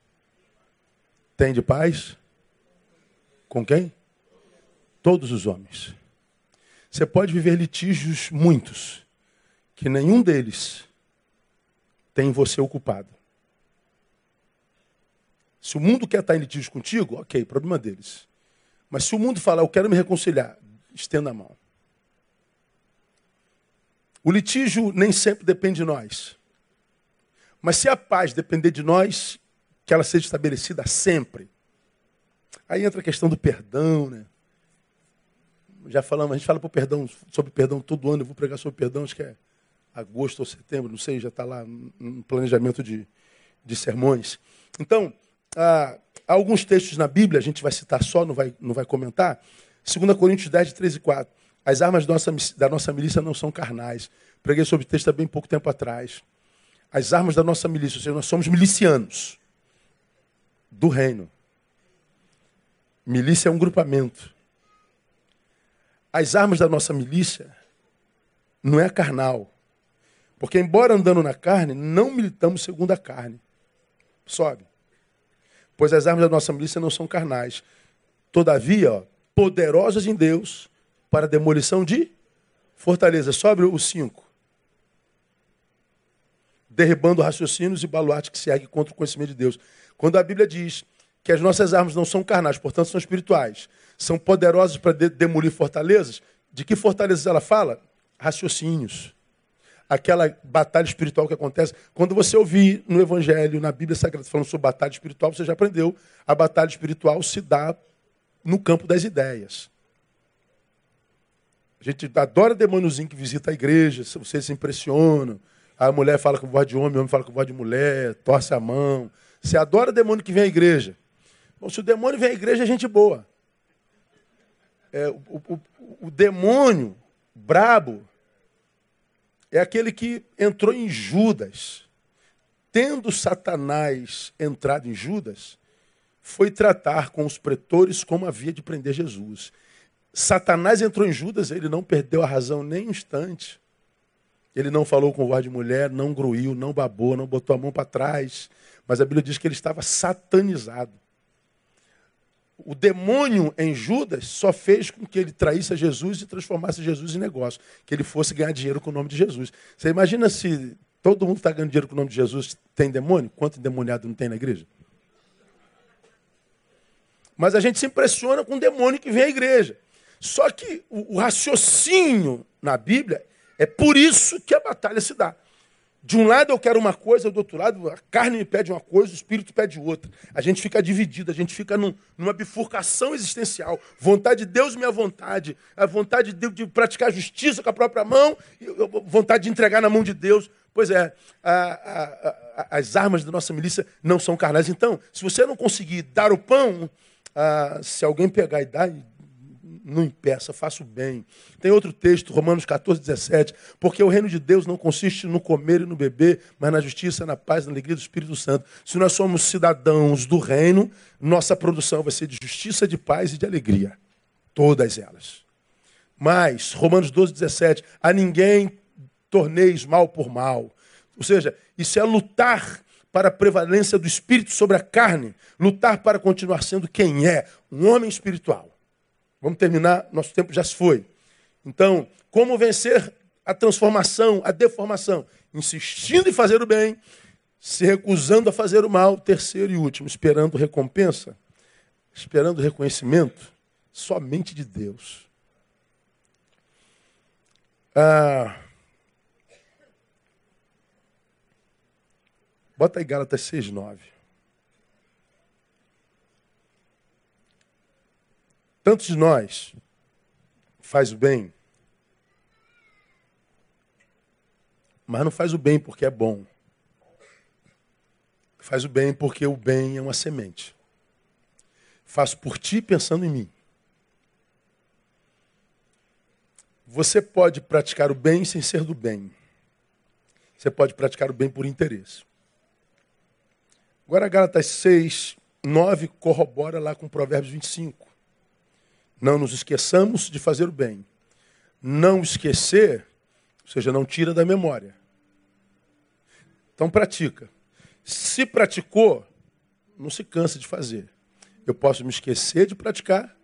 S1: tem de paz? Com quem? Todos os homens. Você pode viver litígios muitos, que nenhum deles tem você ocupado. Se o mundo quer estar em litígio contigo, ok, problema deles. Mas se o mundo falar, eu quero me reconciliar, estenda a mão. O litígio nem sempre depende de nós. Mas se a paz depender de nós, que ela seja estabelecida sempre. Aí entra a questão do perdão, né? Já falamos, a gente fala perdão, sobre perdão todo ano, eu vou pregar sobre perdão, acho que é agosto ou setembro, não sei, já está lá no planejamento de, de sermões. Então, há, há, alguns textos na Bíblia, a gente vai citar só, não vai, não vai comentar. 2 Coríntios 10, de 3 e 4. As armas da nossa, da nossa milícia não são carnais. Preguei sobre o texto há bem pouco tempo atrás. As armas da nossa milícia, ou seja, nós somos milicianos do reino. Milícia é um grupamento. As armas da nossa milícia não é carnal. Porque, embora andando na carne, não militamos segundo a carne. Sobe. Pois as armas da nossa milícia não são carnais. Todavia, ó, poderosas em Deus para demolição de fortaleza. Sobe o 5. Derribando raciocínios e baluarte que se ergue contra o conhecimento de Deus. Quando a Bíblia diz que as nossas armas não são carnais, portanto são espirituais, são poderosas para de demolir fortalezas, de que fortalezas ela fala? Raciocínios. Aquela batalha espiritual que acontece. Quando você ouvir no Evangelho, na Bíblia Sagrada, falando sobre batalha espiritual, você já aprendeu. A batalha espiritual se dá no campo das ideias. A gente adora demôniozinho que visita a igreja, você se impressiona. A mulher fala com voz de homem, o homem fala com voz de mulher, torce a mão. Você adora demônio que vem à igreja. Bom, se o demônio vem à igreja, é gente boa. É, o, o, o demônio brabo é aquele que entrou em Judas. Tendo Satanás entrado em Judas, foi tratar com os pretores como havia de prender Jesus. Satanás entrou em Judas, ele não perdeu a razão nem um instante. Ele não falou com voz de mulher, não gruiu, não babou, não botou a mão para trás. Mas a Bíblia diz que ele estava satanizado. O demônio em Judas só fez com que ele traísse a Jesus e transformasse Jesus em negócio. Que ele fosse ganhar dinheiro com o nome de Jesus. Você imagina se todo mundo está ganhando dinheiro com o nome de Jesus, tem demônio? Quanto endemoniado não tem na igreja? Mas a gente se impressiona com o demônio que vem à igreja. Só que o, o raciocínio na Bíblia é por isso que a batalha se dá. De um lado eu quero uma coisa, do outro lado a carne me pede uma coisa, o espírito pede outra. A gente fica dividido, a gente fica num, numa bifurcação existencial. Vontade de Deus, minha vontade. A vontade de, de praticar justiça com a própria mão, vontade de entregar na mão de Deus. Pois é, a, a, a, as armas da nossa milícia não são carnais. Então, se você não conseguir dar o pão, ah, se alguém pegar e dar, não impeça, faça o bem. Tem outro texto, Romanos 14, 17. Porque o reino de Deus não consiste no comer e no beber, mas na justiça, na paz, na alegria do Espírito Santo. Se nós somos cidadãos do reino, nossa produção vai ser de justiça, de paz e de alegria. Todas elas. Mas, Romanos 12, 17. A ninguém torneis mal por mal. Ou seja, isso é lutar para a prevalência do espírito sobre a carne, lutar para continuar sendo quem é, um homem espiritual. Vamos terminar, nosso tempo já se foi. Então, como vencer a transformação, a deformação? Insistindo em fazer o bem, se recusando a fazer o mal. Terceiro e último, esperando recompensa, esperando reconhecimento somente de Deus. Ah, bota aí Gálatas 6, 9. Tantos de nós faz o bem, mas não faz o bem porque é bom. Faz o bem porque o bem é uma semente. Faço por ti pensando em mim. Você pode praticar o bem sem ser do bem. Você pode praticar o bem por interesse. Agora, Gálatas 6, 9 corrobora lá com Provérbios 25. Não nos esqueçamos de fazer o bem. Não esquecer, ou seja, não tira da memória. Então pratica. Se praticou, não se cansa de fazer. Eu posso me esquecer de praticar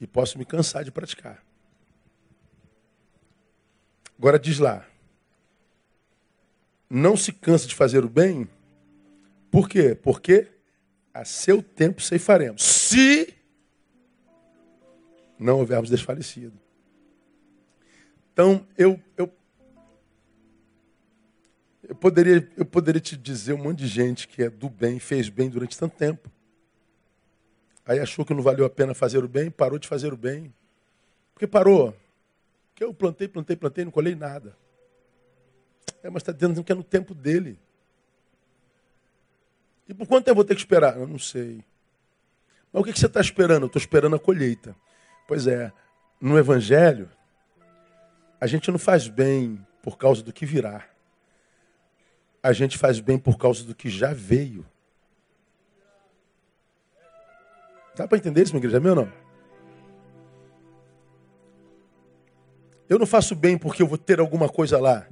S1: e posso me cansar de praticar. Agora diz lá. Não se cansa de fazer o bem. Por quê? Porque a seu tempo ceifaremos. Se não houvermos desfalecido. Então, eu, eu, eu, poderia, eu poderia te dizer um monte de gente que é do bem, fez bem durante tanto tempo. Aí achou que não valeu a pena fazer o bem, parou de fazer o bem. Por que parou? Porque eu plantei, plantei, plantei, não colhei nada. É, mas está dizendo que é no tempo dele. E por quanto tempo eu vou ter que esperar? Eu não sei. Mas o que você está esperando? Eu estou esperando a colheita. Pois é, no Evangelho, a gente não faz bem por causa do que virá. A gente faz bem por causa do que já veio. Dá para entender isso, minha igreja? Meu não? Eu não faço bem porque eu vou ter alguma coisa lá.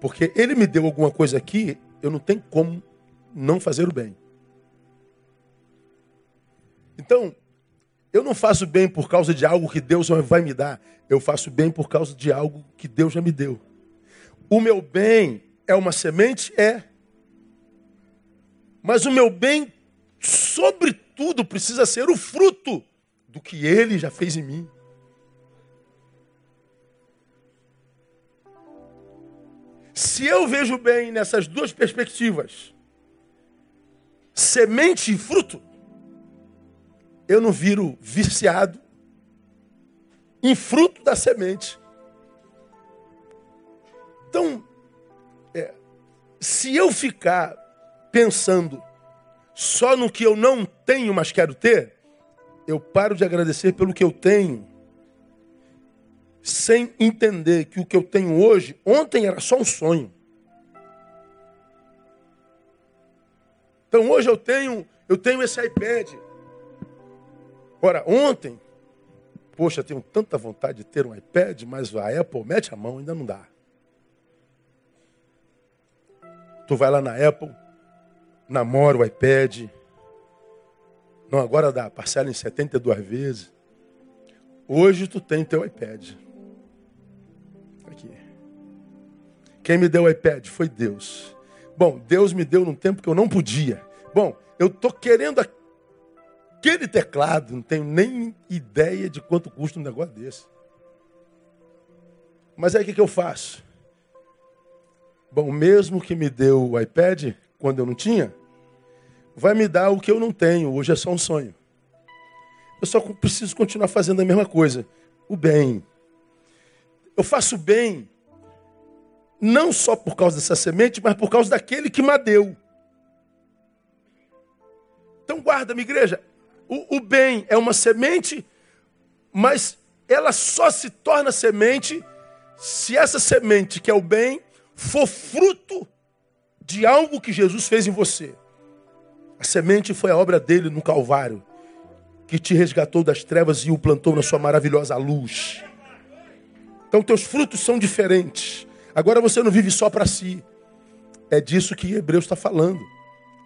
S1: Porque ele me deu alguma coisa aqui, eu não tenho como não fazer o bem. Então, eu não faço bem por causa de algo que Deus vai me dar. Eu faço bem por causa de algo que Deus já me deu. O meu bem é uma semente? É. Mas o meu bem, sobretudo, precisa ser o fruto do que Ele já fez em mim. Se eu vejo bem nessas duas perspectivas, semente e fruto, eu não viro viciado em fruto da semente. Então, é, se eu ficar pensando só no que eu não tenho, mas quero ter, eu paro de agradecer pelo que eu tenho, sem entender que o que eu tenho hoje, ontem era só um sonho. Então hoje eu tenho, eu tenho esse iPad. Ora, ontem, poxa, tenho tanta vontade de ter um iPad, mas a Apple mete a mão, ainda não dá. Tu vai lá na Apple, namora o iPad. Não, agora dá, parcela em 72 vezes. Hoje tu tem teu iPad. Aqui. Quem me deu o iPad foi Deus. Bom, Deus me deu num tempo que eu não podia. Bom, eu tô querendo aquele teclado, não tenho nem ideia de quanto custa um negócio desse. Mas aí o que, que eu faço? Bom, mesmo que me deu o iPad quando eu não tinha, vai me dar o que eu não tenho. Hoje é só um sonho. Eu só preciso continuar fazendo a mesma coisa. O bem. Eu faço bem não só por causa dessa semente, mas por causa daquele que me deu. Então guarda, minha igreja. O, o bem é uma semente, mas ela só se torna semente se essa semente, que é o bem, for fruto de algo que Jesus fez em você. A semente foi a obra dele no Calvário, que te resgatou das trevas e o plantou na sua maravilhosa luz. Então, teus frutos são diferentes. Agora você não vive só para si. É disso que Hebreus está falando.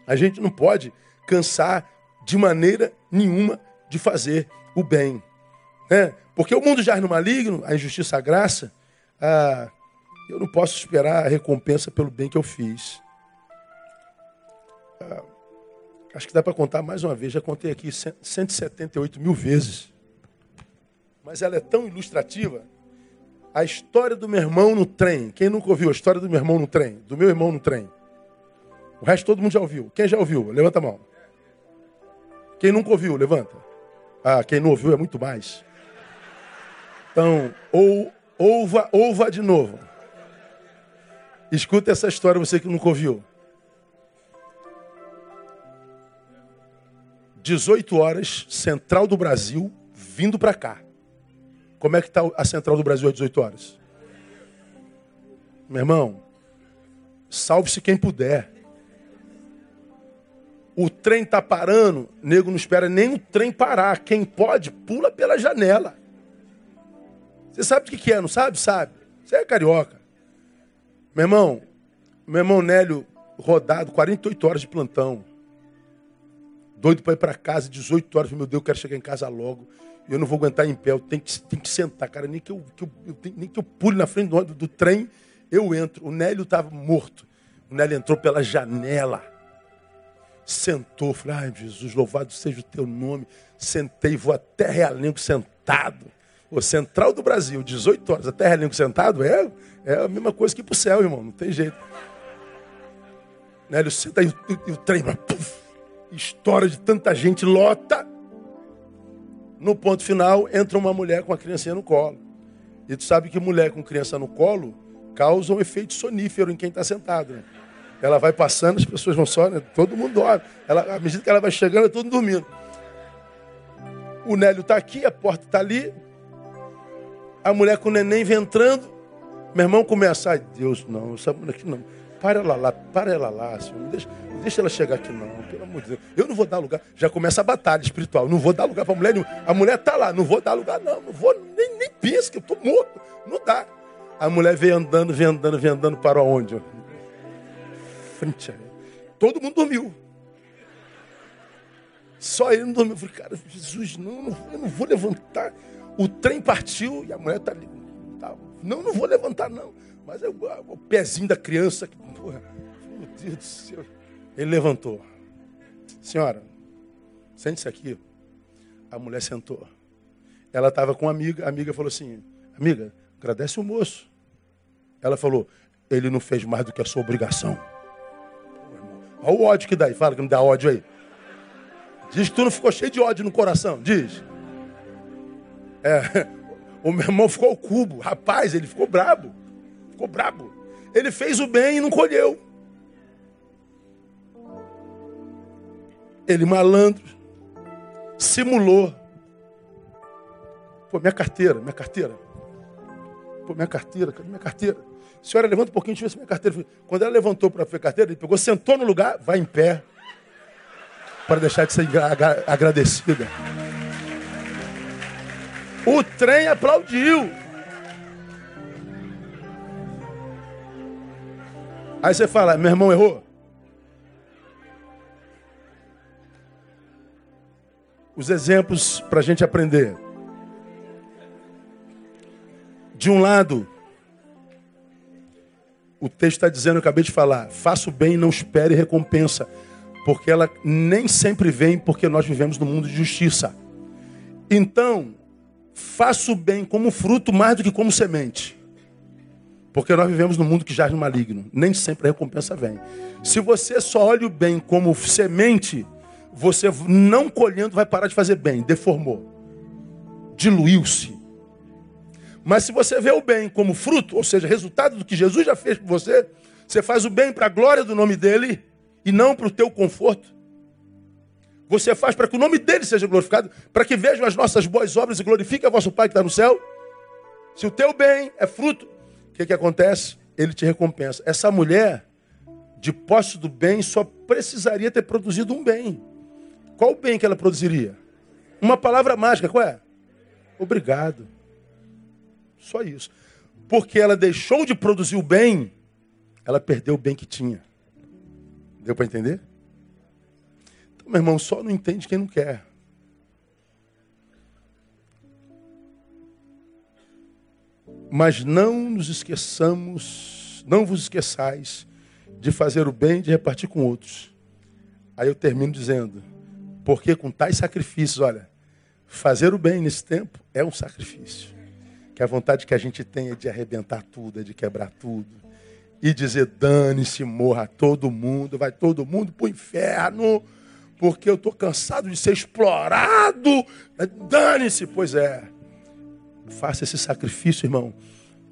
S1: A gente não pode cansar de maneira nenhuma de fazer o bem. Né? Porque o mundo jaz no maligno, a injustiça, a graça, a eu não posso esperar a recompensa pelo bem que eu fiz. Acho que dá para contar mais uma vez, já contei aqui 178 mil vezes. Mas ela é tão ilustrativa. A história do meu irmão no trem. Quem nunca ouviu a história do meu irmão no trem? Do meu irmão no trem. O resto todo mundo já ouviu. Quem já ouviu? Levanta a mão. Quem nunca ouviu? Levanta. Ah, quem não ouviu é muito mais. Então, ou, ouva, ouva de novo. Escuta essa história, você que nunca ouviu. 18 horas, Central do Brasil, vindo para cá. Como é que está a Central do Brasil às 18 horas? Meu irmão, salve-se quem puder. O trem está parando, nego não espera nem o trem parar. Quem pode, pula pela janela. Você sabe o que é, não sabe? Sabe. Você é carioca. Meu irmão, meu irmão Nélio, rodado, 48 horas de plantão. Doido para ir para casa, 18 horas. Meu Deus, eu quero chegar em casa logo. Eu não vou aguentar em pé, eu tenho que, tenho que sentar, cara. Nem que eu, que eu nem que eu pule na frente do, do trem, eu entro. O Nélio estava morto. O Nélio entrou pela janela. Sentou, falei, ai Jesus, louvado seja o teu nome. Sentei, vou até Realengo sentado. O Central do Brasil, 18 horas, até Realengo sentado, é é a mesma coisa que ir para o céu, irmão. Não tem jeito. Né? Ele senta e o, trem puff, estoura de tanta gente, lota. No ponto final, entra uma mulher com a criancinha no colo. E tu sabe que mulher com criança no colo causa um efeito sonífero em quem está sentado. Né? Ela vai passando, as pessoas vão só, né? todo mundo dorme. Ela, à medida que ela vai chegando, é todo dormindo. O Nélio está aqui, a porta está ali. A mulher com o neném vem entrando. Meu irmão começa, ai Deus, não, essa mulher aqui não. Para ela lá, para ela lá, Senhor. Não deixa, deixa ela chegar aqui, não. Pelo amor de Deus. Eu não vou dar lugar. Já começa a batalha espiritual. Não vou dar lugar para a mulher. A mulher está lá, não vou dar lugar, não. Não vou, nem, nem pensa que eu estou morto. Não dá. A mulher vem andando, vem andando, vem andando para onde? Frente. Todo mundo dormiu. Só ele não dormiu. Eu falei, cara, Jesus, não, eu não vou levantar. O trem partiu e a mulher está ali. Tá, não, não vou levantar, não. Mas eu, o pezinho da criança, porra, meu Deus do céu. Ele levantou. Senhora, sente-se aqui. A mulher sentou. Ela estava com uma amiga, a amiga falou assim: Amiga, agradece o moço. Ela falou: Ele não fez mais do que a sua obrigação. Olha o ódio que dá aí, fala que me dá ódio aí. Diz que tu não ficou cheio de ódio no coração, diz. É, o meu irmão ficou cubo. Rapaz, ele ficou brabo. Ficou brabo. Ele fez o bem e não colheu. Ele malandro, simulou. Pô, minha carteira, minha carteira. Pô, minha carteira, cadê minha carteira? Senhora, levanta um pouquinho, deixa eu ver se minha carteira. Quando ela levantou para ver a carteira, ele pegou, sentou no lugar, vai em pé. Para deixar de ser agradecida. O trem aplaudiu. Aí você fala, meu irmão errou. Os exemplos para a gente aprender. De um lado, o texto está dizendo, eu acabei de falar, faça o bem e não espere recompensa, porque ela nem sempre vem porque nós vivemos no mundo de justiça. Então, faça o bem como fruto mais do que como semente. Porque nós vivemos num mundo que jaz no maligno. Nem sempre a recompensa vem. Se você só olha o bem como semente, você não colhendo vai parar de fazer bem. Deformou. Diluiu-se. Mas se você vê o bem como fruto, ou seja, resultado do que Jesus já fez por você, você faz o bem para a glória do nome dele e não para o teu conforto. Você faz para que o nome dele seja glorificado, para que vejam as nossas boas obras e glorifiquem a vosso Pai que está no céu. Se o teu bem é fruto, o que, que acontece? Ele te recompensa. Essa mulher, de posse do bem, só precisaria ter produzido um bem. Qual o bem que ela produziria? Uma palavra mágica, qual é? Obrigado. Só isso. Porque ela deixou de produzir o bem, ela perdeu o bem que tinha. Deu para entender? Meu irmão, só não entende quem não quer. Mas não nos esqueçamos, não vos esqueçais de fazer o bem e de repartir com outros. Aí eu termino dizendo, porque com tais sacrifícios, olha, fazer o bem nesse tempo é um sacrifício. Que a vontade que a gente tem é de arrebentar tudo, é de quebrar tudo. E dizer, dane-se, morra todo mundo, vai todo mundo para o inferno porque eu estou cansado de ser explorado. Dane-se, pois é. Faça esse sacrifício, irmão.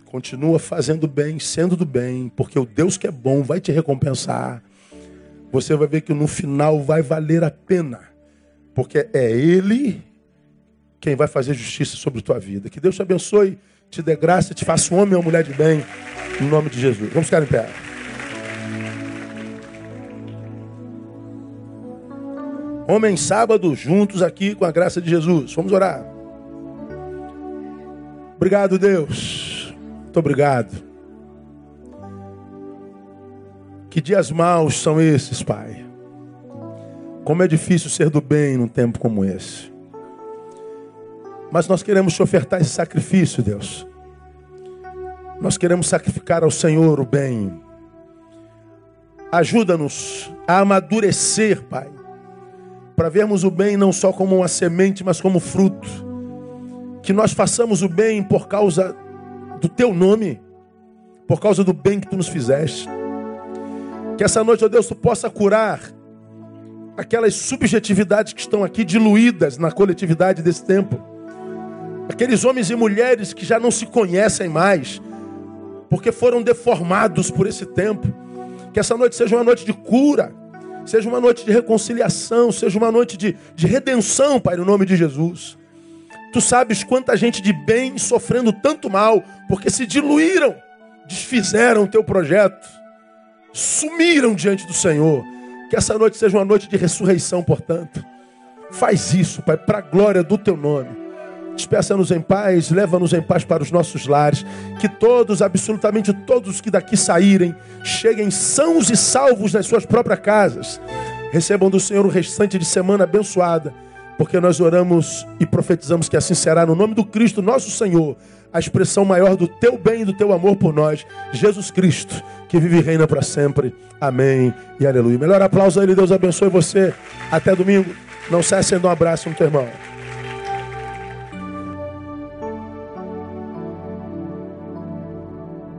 S1: Continua fazendo bem, sendo do bem, porque o Deus que é bom vai te recompensar. Você vai ver que no final vai valer a pena, porque é Ele quem vai fazer justiça sobre a tua vida. Que Deus te abençoe, te dê graça, te faça um homem ou mulher de bem, em nome de Jesus. Vamos ficar em pé. Homem sábado, juntos aqui com a graça de Jesus. Vamos orar. Obrigado, Deus. Muito obrigado. Que dias maus são esses, Pai. Como é difícil ser do bem num tempo como esse. Mas nós queremos te ofertar esse sacrifício, Deus. Nós queremos sacrificar ao Senhor o bem. Ajuda-nos a amadurecer, Pai para vermos o bem não só como uma semente, mas como fruto. Que nós façamos o bem por causa do teu nome, por causa do bem que tu nos fizeste. Que essa noite, ó Deus, tu possa curar aquelas subjetividades que estão aqui diluídas na coletividade desse tempo. Aqueles homens e mulheres que já não se conhecem mais, porque foram deformados por esse tempo. Que essa noite seja uma noite de cura Seja uma noite de reconciliação, seja uma noite de, de redenção, Pai, no nome de Jesus. Tu sabes quanta gente de bem sofrendo tanto mal, porque se diluíram, desfizeram o teu projeto, sumiram diante do Senhor. Que essa noite seja uma noite de ressurreição, portanto. Faz isso, Pai, para a glória do teu nome. Despeça-nos em paz, leva-nos em paz para os nossos lares. Que todos, absolutamente todos que daqui saírem, cheguem sãos e salvos nas suas próprias casas. Recebam do Senhor o restante de semana abençoada, porque nós oramos e profetizamos que assim será no nome do Cristo, nosso Senhor, a expressão maior do teu bem e do teu amor por nós, Jesus Cristo, que vive e reina para sempre. Amém e aleluia. Melhor aplauso a Ele, Deus abençoe você. Até domingo. Não cesse de um abraço no teu irmão.